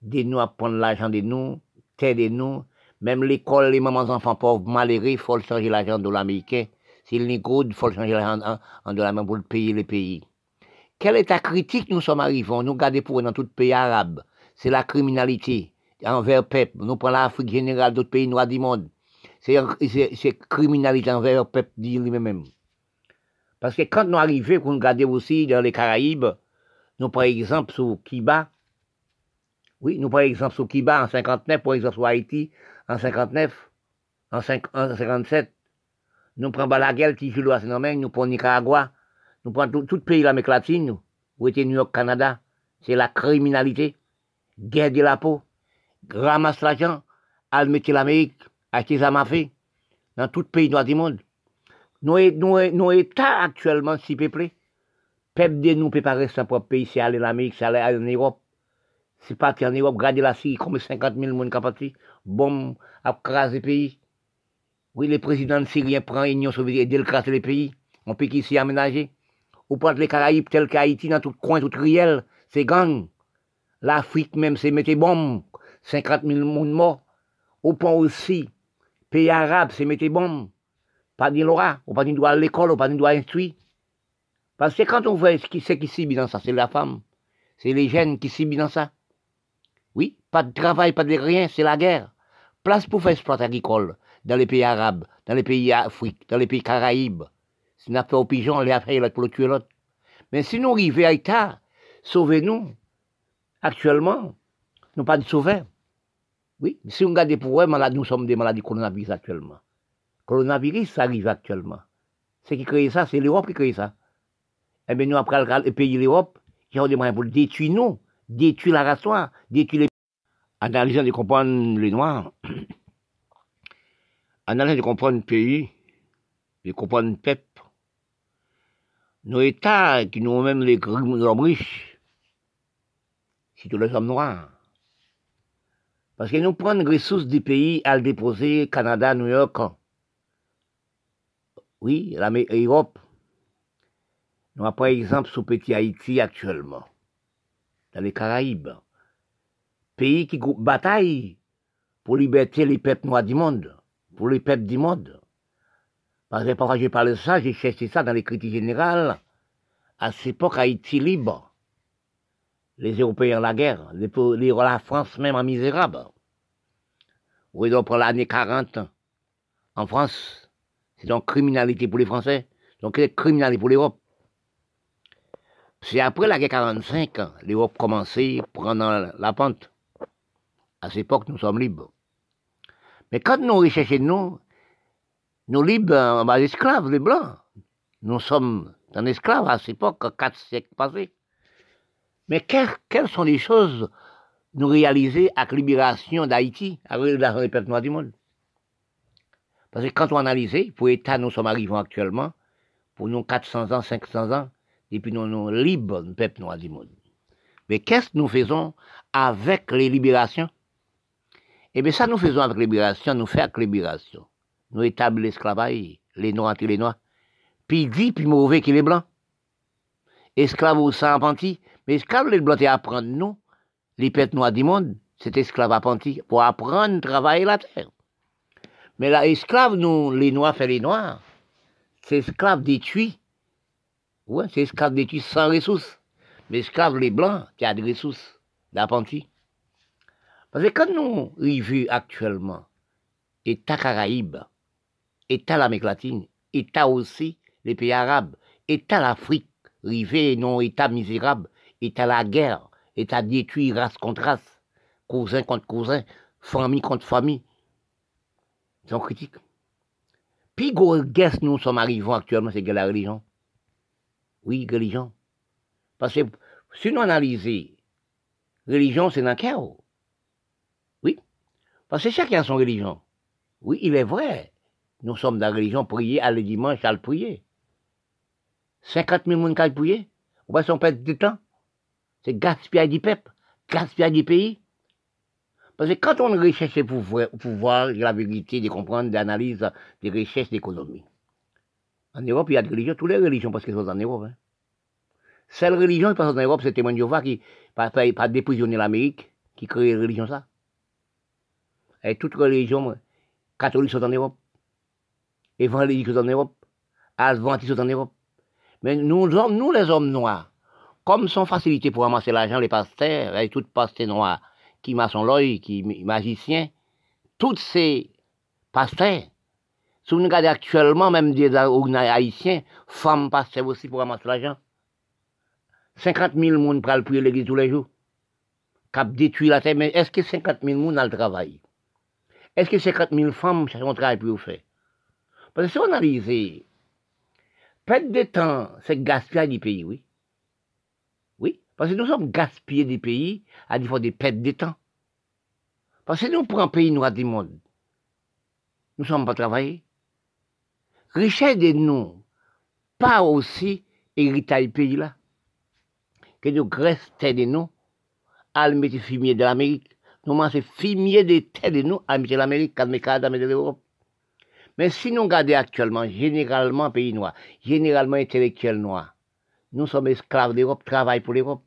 de nous à prendre l'argent de nous, terre de nous, même l'école, les mamans enfants pauvres, malheureux, il faut changer l'argent de dollars américains. S'il n'est good, il faut changer en, en, main pour payer les pays. Quel état critique? Nous sommes arrivés Nous gardons pour dans tout pays arabe. C'est la criminalité envers le peuple. Nous prenons l'Afrique générale, d'autres pays noirs du monde. C'est criminalité envers le peuple lui-même. Parce que quand nous arrivons, nous regardons aussi dans les Caraïbes, nous par exemple sur Kiba, oui, nous par exemple sur Kiba en 59, par exemple sur Haïti en 59, en, 57, nous prenons Balaguer, Tijulo, nous prenons Nicaragua, nous prenons tout, le pays de l'Amérique latine, nous, où était New York, Canada. C'est la criminalité, guerre de la peau, ramasse l'argent, al mettre l'Amérique, acheter ça fait, dans tout pays du monde. Nous États actuellement si peuplés, peuple de nous peut pas rester propre pays, c'est aller en Amérique, c'est aller en Europe. C'est parti en Europe, regardez la Syrie, comme 50 000 personnes qui sont partis, bombe, à craser le pays. Oui, le président syrien prend l'Union soviétique et décrase les pays. On peut qu'ici aménager. Ou prendre les Caraïbes tels qu'Haïti, dans tout coin, tout riel, c'est gang. L'Afrique même, c'est mettre bombes. 50 000 monde morts. Au point aussi, pays arabes, c'est mettre bombes. Pas de l'aura, ou pas de droit à l'école, ou pas de droit instruire. Parce que quand on voit ce qui, c'est qui subit dans ça, c'est la femme. C'est les jeunes qui subissent dans ça. Oui, pas de travail, pas de rien, c'est la guerre. Place pour faire exploiter agricole dans les pays arabes, dans les pays africains, dans les pays caraïbes. Si nous fait au pigeon, on les a fait pour le tuer l'autre. Mais si nous arrivons à l'État, sauvez-nous. Actuellement, nous pas de sauver. Oui, si on regarde pour eux, nous sommes des maladies coronavirus actuellement. Coronavirus, arrive actuellement. C'est qui crée ça, c'est l'Europe qui crée ça. Eh bien, nous, après le pays l'Europe, qui ont des moyens pour détruire? Nous, détruire la race détruire les... Analysant de comprendre les Noirs, analysant de comprendre le pays, de comprendre le peuple, nos États qui nous même les hommes riches, c'est tous les hommes noirs. Parce que nous prenons les ressources du pays à le déposer, Canada, New York, oui, l'Europe. Nous par exemple ce petit Haïti actuellement, dans les Caraïbes. Pays qui bataille pour liberté les peuples noirs du monde, pour les peuples du monde. Parce que parfois j'ai parlé de ça, j'ai cherché ça dans les critiques générales. À cette époque, Haïti libre. Les Européens la guerre, les, la France même en misérable. Oui, donc pour l'année 40, en France, c'est donc criminalité pour les Français, donc criminalité pour l'Europe. C'est après la guerre 45, l'Europe commençait à prendre la pente. À cette époque, nous sommes libres. Mais quand nous recherchons nous, nous libres en bas esclaves, les Blancs. Nous sommes un esclaves à cette époque, quatre siècles passés. Mais quelles, sont les choses nous réaliser avec la libération d'Haïti, avec la noirs du monde? Parce que quand on analyse, pour l'État, nous sommes arrivés actuellement, pour nous 400 ans, 500 ans, depuis nous sommes libres, le peuple noir du monde. Mais qu'est-ce que nous faisons avec les libérations? Eh bien, ça nous faisons avec les libérations, nous faisons avec les libérations. Nous établissons l'esclavage, les noirs entre les noirs puis dit, puis mauvais qu'il est blanc. Esclave au sang apprenti, mais esclave les blancs apprendre nous, les pètes noirs du monde, c'est esclave apprenti, pour apprendre à travailler la terre. Mais là, esclave, nous, les noirs fait les noirs, c'est esclave détruit. Ouais, c'est esclave détruit sans ressources. Mais esclave les blancs qui a des ressources d'apprenti. Parce que quand nous vivons actuellement, État Caraïbe, État l'Amérique latine, État aussi les pays arabes, État l'Afrique, rivé non État misérable, État la guerre, État détruit race contre race, cousin contre cousin, famille contre famille. C'est critique. Puis, qu'est-ce nous sommes arrivés actuellement, c'est la religion. Oui, religion. Parce que si nous analysons, religion, c'est dans le chaos. Oui. Parce que chacun a son religion. Oui, il est vrai. Nous sommes dans la religion, prier le dimanche, à le prier. 50 000 personnes qui prier? On va s'en perdre du temps? C'est gaspillage du peuple, gaspillage du pays. Parce que quand on recherche pour voir la vérité, de comprendre, d'analyse, des recherches d'économie. En Europe, il y a des religions, toutes les religions parce qu'elles sont en Europe. Hein. Seule religion qui passe en Europe, c'est témoin de Jéhovah qui, pas, pas, l'Amérique, qui crée une religion ça. Et toutes les religions catholiques sont en Europe. Évangéliques sont en Europe. Adventistes sont en Europe. Mais nous, nous les hommes noirs, comme sont facilités pour ramasser l'argent, les pasteurs, et toutes pasteurs noirs, qui maçon l'œil, qui magiciens, tous ces pasteurs, si vous regardez actuellement, même des haïtiens, femmes pasteurs aussi pour ramasser l'argent. 50 000 personnes pour prier l'église tous les jours. Cap détruit la terre, mais est-ce que 50 000 personnes ont le travail? Est-ce que 50 000 femmes ont un travail pour faire? Parce que si on analyse Perdre de temps, c'est gaspiller du pays, oui. Oui, parce que nous sommes gaspillés du pays à des fois des pertes de temps. Parce que nous, pour un pays noir du monde, nous ne sommes pas travaillés. Richesse de nous, pas aussi héritage du pays là. Que nous graisse de nous, à mettre fumier de l'Amérique. Nous, c'est fumier de terre de nous, à mettre l'Amérique, à mettre l'Europe. Mais si nous regardons actuellement, généralement pays noir, généralement intellectuel noir, nous sommes esclaves d'Europe, travaillons pour l'Europe.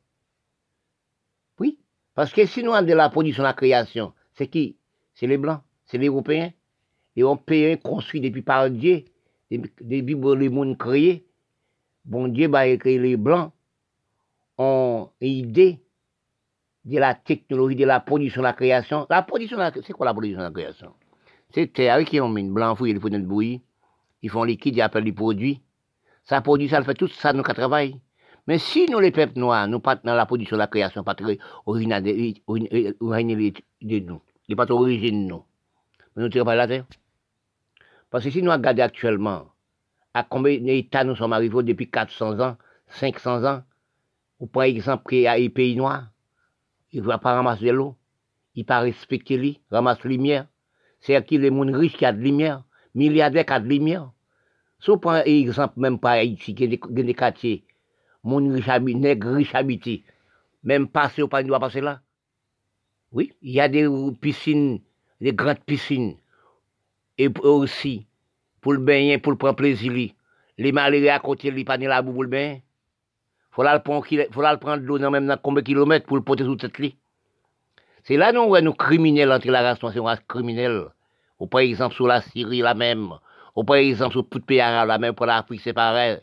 Oui, parce que si nous avons de la production, la création, c'est qui? C'est les Blancs, c'est les Européens. Les Européens construits depuis par Dieu, depuis que le monde créé. Bon Dieu, bah, créé les Blancs ont idée de la technologie, de la production, la création. La production, c'est quoi la production, la création? C'est terre mis blanc fouille, il faut une bouillie. Ils font liquide, ils appellent les produits. Ça produit, ça fait tout ça, nous, travail. Mais si nous, les peuples noirs, nous pas dans la la création, pas originale de nous, n'est pas origine nous, nous ne tirons pas la terre. Parce que si nous regardons actuellement, à combien d'États nous sommes arrivés depuis 400 ans, 500 ans. Ou par exemple, les pays noirs, ils ne vont pas ramasser de l'eau, ils ne pas respecter lui, ramasser la lumière. C'est à qui les gens riches qui ont de lumière, milliardaires qui ont de lumière. Si on prend exemple, même pas Haïti, qui a des quartiers, mon riche nègre riche habité, même passer au pas doit passer là. Oui, il y a des piscines, des grandes piscines, et aussi, pour le baigner, pour le prendre plaisir, les malheureux à côté, les pas la boue pour le bain. Faut là le prendre, faut le prendre l'eau dans même dans combien de kilomètres pour le porter sous lit. C'est là nous nous criminels entre la race c'est race criminelle. Ou par exemple sur la Syrie la même, ou par exemple sur tout le pays arabe la même, pour l'Afrique c'est pareil.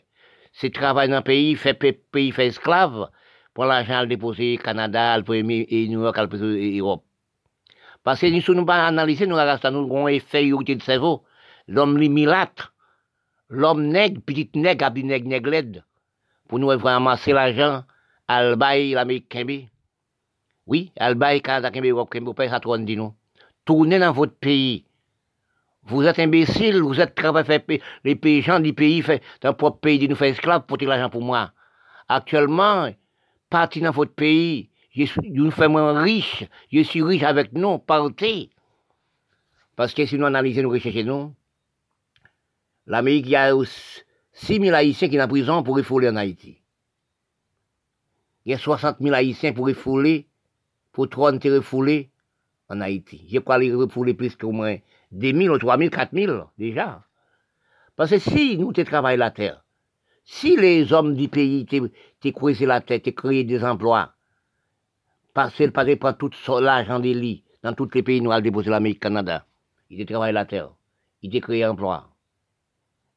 C'est travail dans le pays, fait pays fait esclave, pour l'argent le déposer Canada, le premier et New York, le Europe. Parce que nous ne nous pas analyser, nous avons avons effet de cerveau. L'homme limilâtre, l'homme nègre, petit nègre, abdi nègre, nègre pour nous ramasser l'argent, Albaï, l'Amérique Oui, Albaï, Canada, Kembe, Europe, pas ça nous. Tournez dans votre pays. Vous êtes imbécile, vous êtes les paysans du pays, fait, dans propre pays, nous fait esclave pour l'argent pour moi. Actuellement, partez dans votre pays, je suis, moins riche, je suis riche avec nous, partez. Parce que si nous analysons, nous recherchons nous, l'Amérique, il y a 6 000 Haïtiens qui sont en prison pour refouler en Haïti. Il y a 60 000 Haïtiens pour refouler, pour trône refouler en Haïti. Je crois les refouler plus qu'au moins 2 000 3 000, 4 000 déjà. Parce que si nous travaillons la terre, si les hommes du pays t'ont creusé la terre, t'ont créé des emplois, parce qu'ils pas tout l'argent des lits dans tous les pays noirs déposés l'Amérique, Canada, ils travaillent la terre, ils ont créé emploi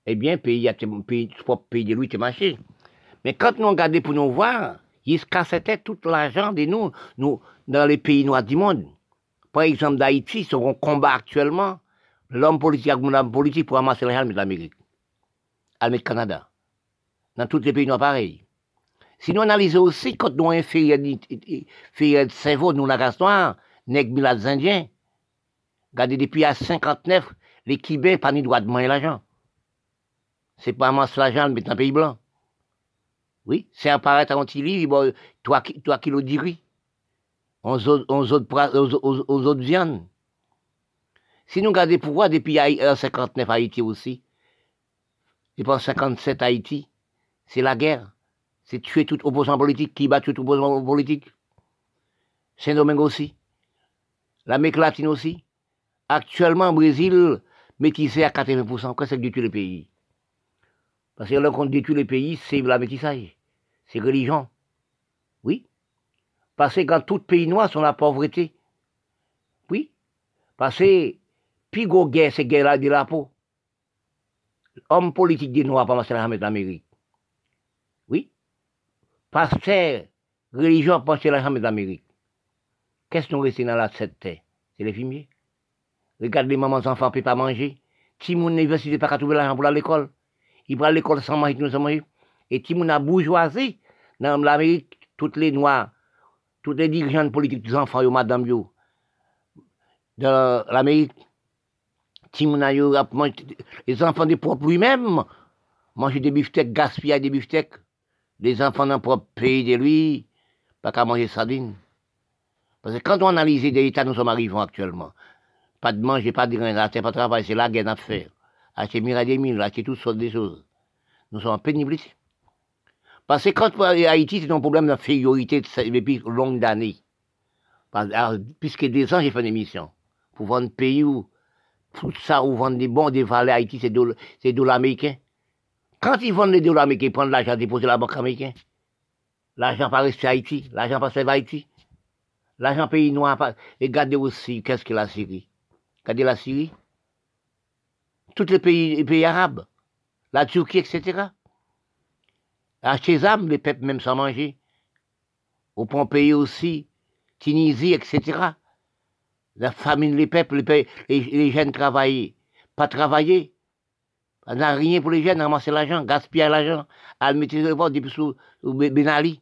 eh bien, pays, a pays, pays de lui, c'est marché. Mais quand nous regardons pour nous voir, il se cassait tout l'argent de nous, nous, dans les pays noirs du monde. Par exemple, d'Haïti, c'est un combat actuellement, l'homme politique avec l'homme politique pour ramasser l'argent de l'Amérique. L'Amérique Canada. Dans tous les pays noirs, pareil. Si nous analysons aussi, quand nous avons fait de cerveau, nous, la race noire, nègres indiens, regardez, depuis à 59, les Québécois pas ni droit de manger l'argent. C'est pas masse l'argent, mais un pays blanc. Oui, c'est apparaître en Tilly, bon, 3, 3 kilos de riz. autres, viandes. Si nous regardons pourquoi depuis 59 Haïti aussi, et pas 57 Haïti, c'est la guerre. C'est tuer tout opposant politique, qui bat tout opposant politique. Saint-Domingue aussi. L'Amérique latine aussi. Actuellement, Brésil, métissé à 80%. Qu'est-ce que tuer le pays? Parce que là, détruit les pays, c'est la métissage. C'est religion. Oui. Parce que quand tout pays noir sont la pauvreté. Oui. Parce que, gros guerre, c'est guerre de la peau. Homme politique des noirs, pas marcher la d'Amérique. Oui. Parce que, religion, pas la de d'Amérique. Qu'est-ce qu'on reste dans la cette terre? C'est les fumiers. Regarde les mamans enfants ne peuvent pas manger. Si mon université pas trouver l'argent pour l'école il prend l'école sans manger, sans manger. Et si a bourgeoisie, dans l'Amérique, toutes les Noirs, tous les dirigeants politiques, les enfants, madame, yo, dans l'Amérique, si les enfants des propres lui-même, manger des beefsteaks, gaspiller des beefsteaks, les enfants d'un propre pays de lui, pas qu'à manger sardines. Parce que quand on analyse des états nous sommes arrivés actuellement, pas de manger, pas de rien, pas de travail, c'est la guerre à faire acheter mille à des mille, acheter toutes sortes de choses. Nous sommes en pénibilité. Parce que quand Haïti, c'est un problème d'infériorité depuis longues d'années. Puisque des ans, j'ai fait une émission. Pour vendre pays où tout ça, ou vendre des bons, des valeurs, Haïti, c'est de dollars américains. Quand ils vendent les dollars américains, ils prennent l'argent déposé à la banque américaine. L'argent pas resté à Haïti, l'argent pas à Haïti. L'argent pays noir, et regardez aussi, qu'est-ce que la Syrie? Regardez la Syrie tous les pays, pays arabes, la Turquie, etc. À Chézam, les peuples même sans manger. Au Pompéi aussi, Tunisie, etc. La famine, les peuples, les, les, jeunes travaillaient. Pas travailler. On n'a rien pour les jeunes, ramasser l'argent, gaspiller l'argent, à le mettre depuis sous, Ben Ali.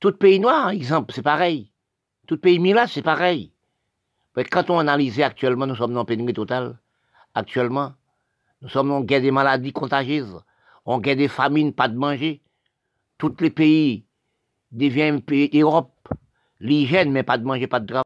Tout pays noir, exemple, c'est pareil. Tout pays là, c'est pareil. Quand on analyse actuellement, nous sommes dans pénurie totale actuellement, Nous sommes en guerre des maladies contagieuses, en guerre des famines, pas de manger. Tous les pays deviennent pays d'Europe. L'hygiène, mais pas de manger, pas de travail.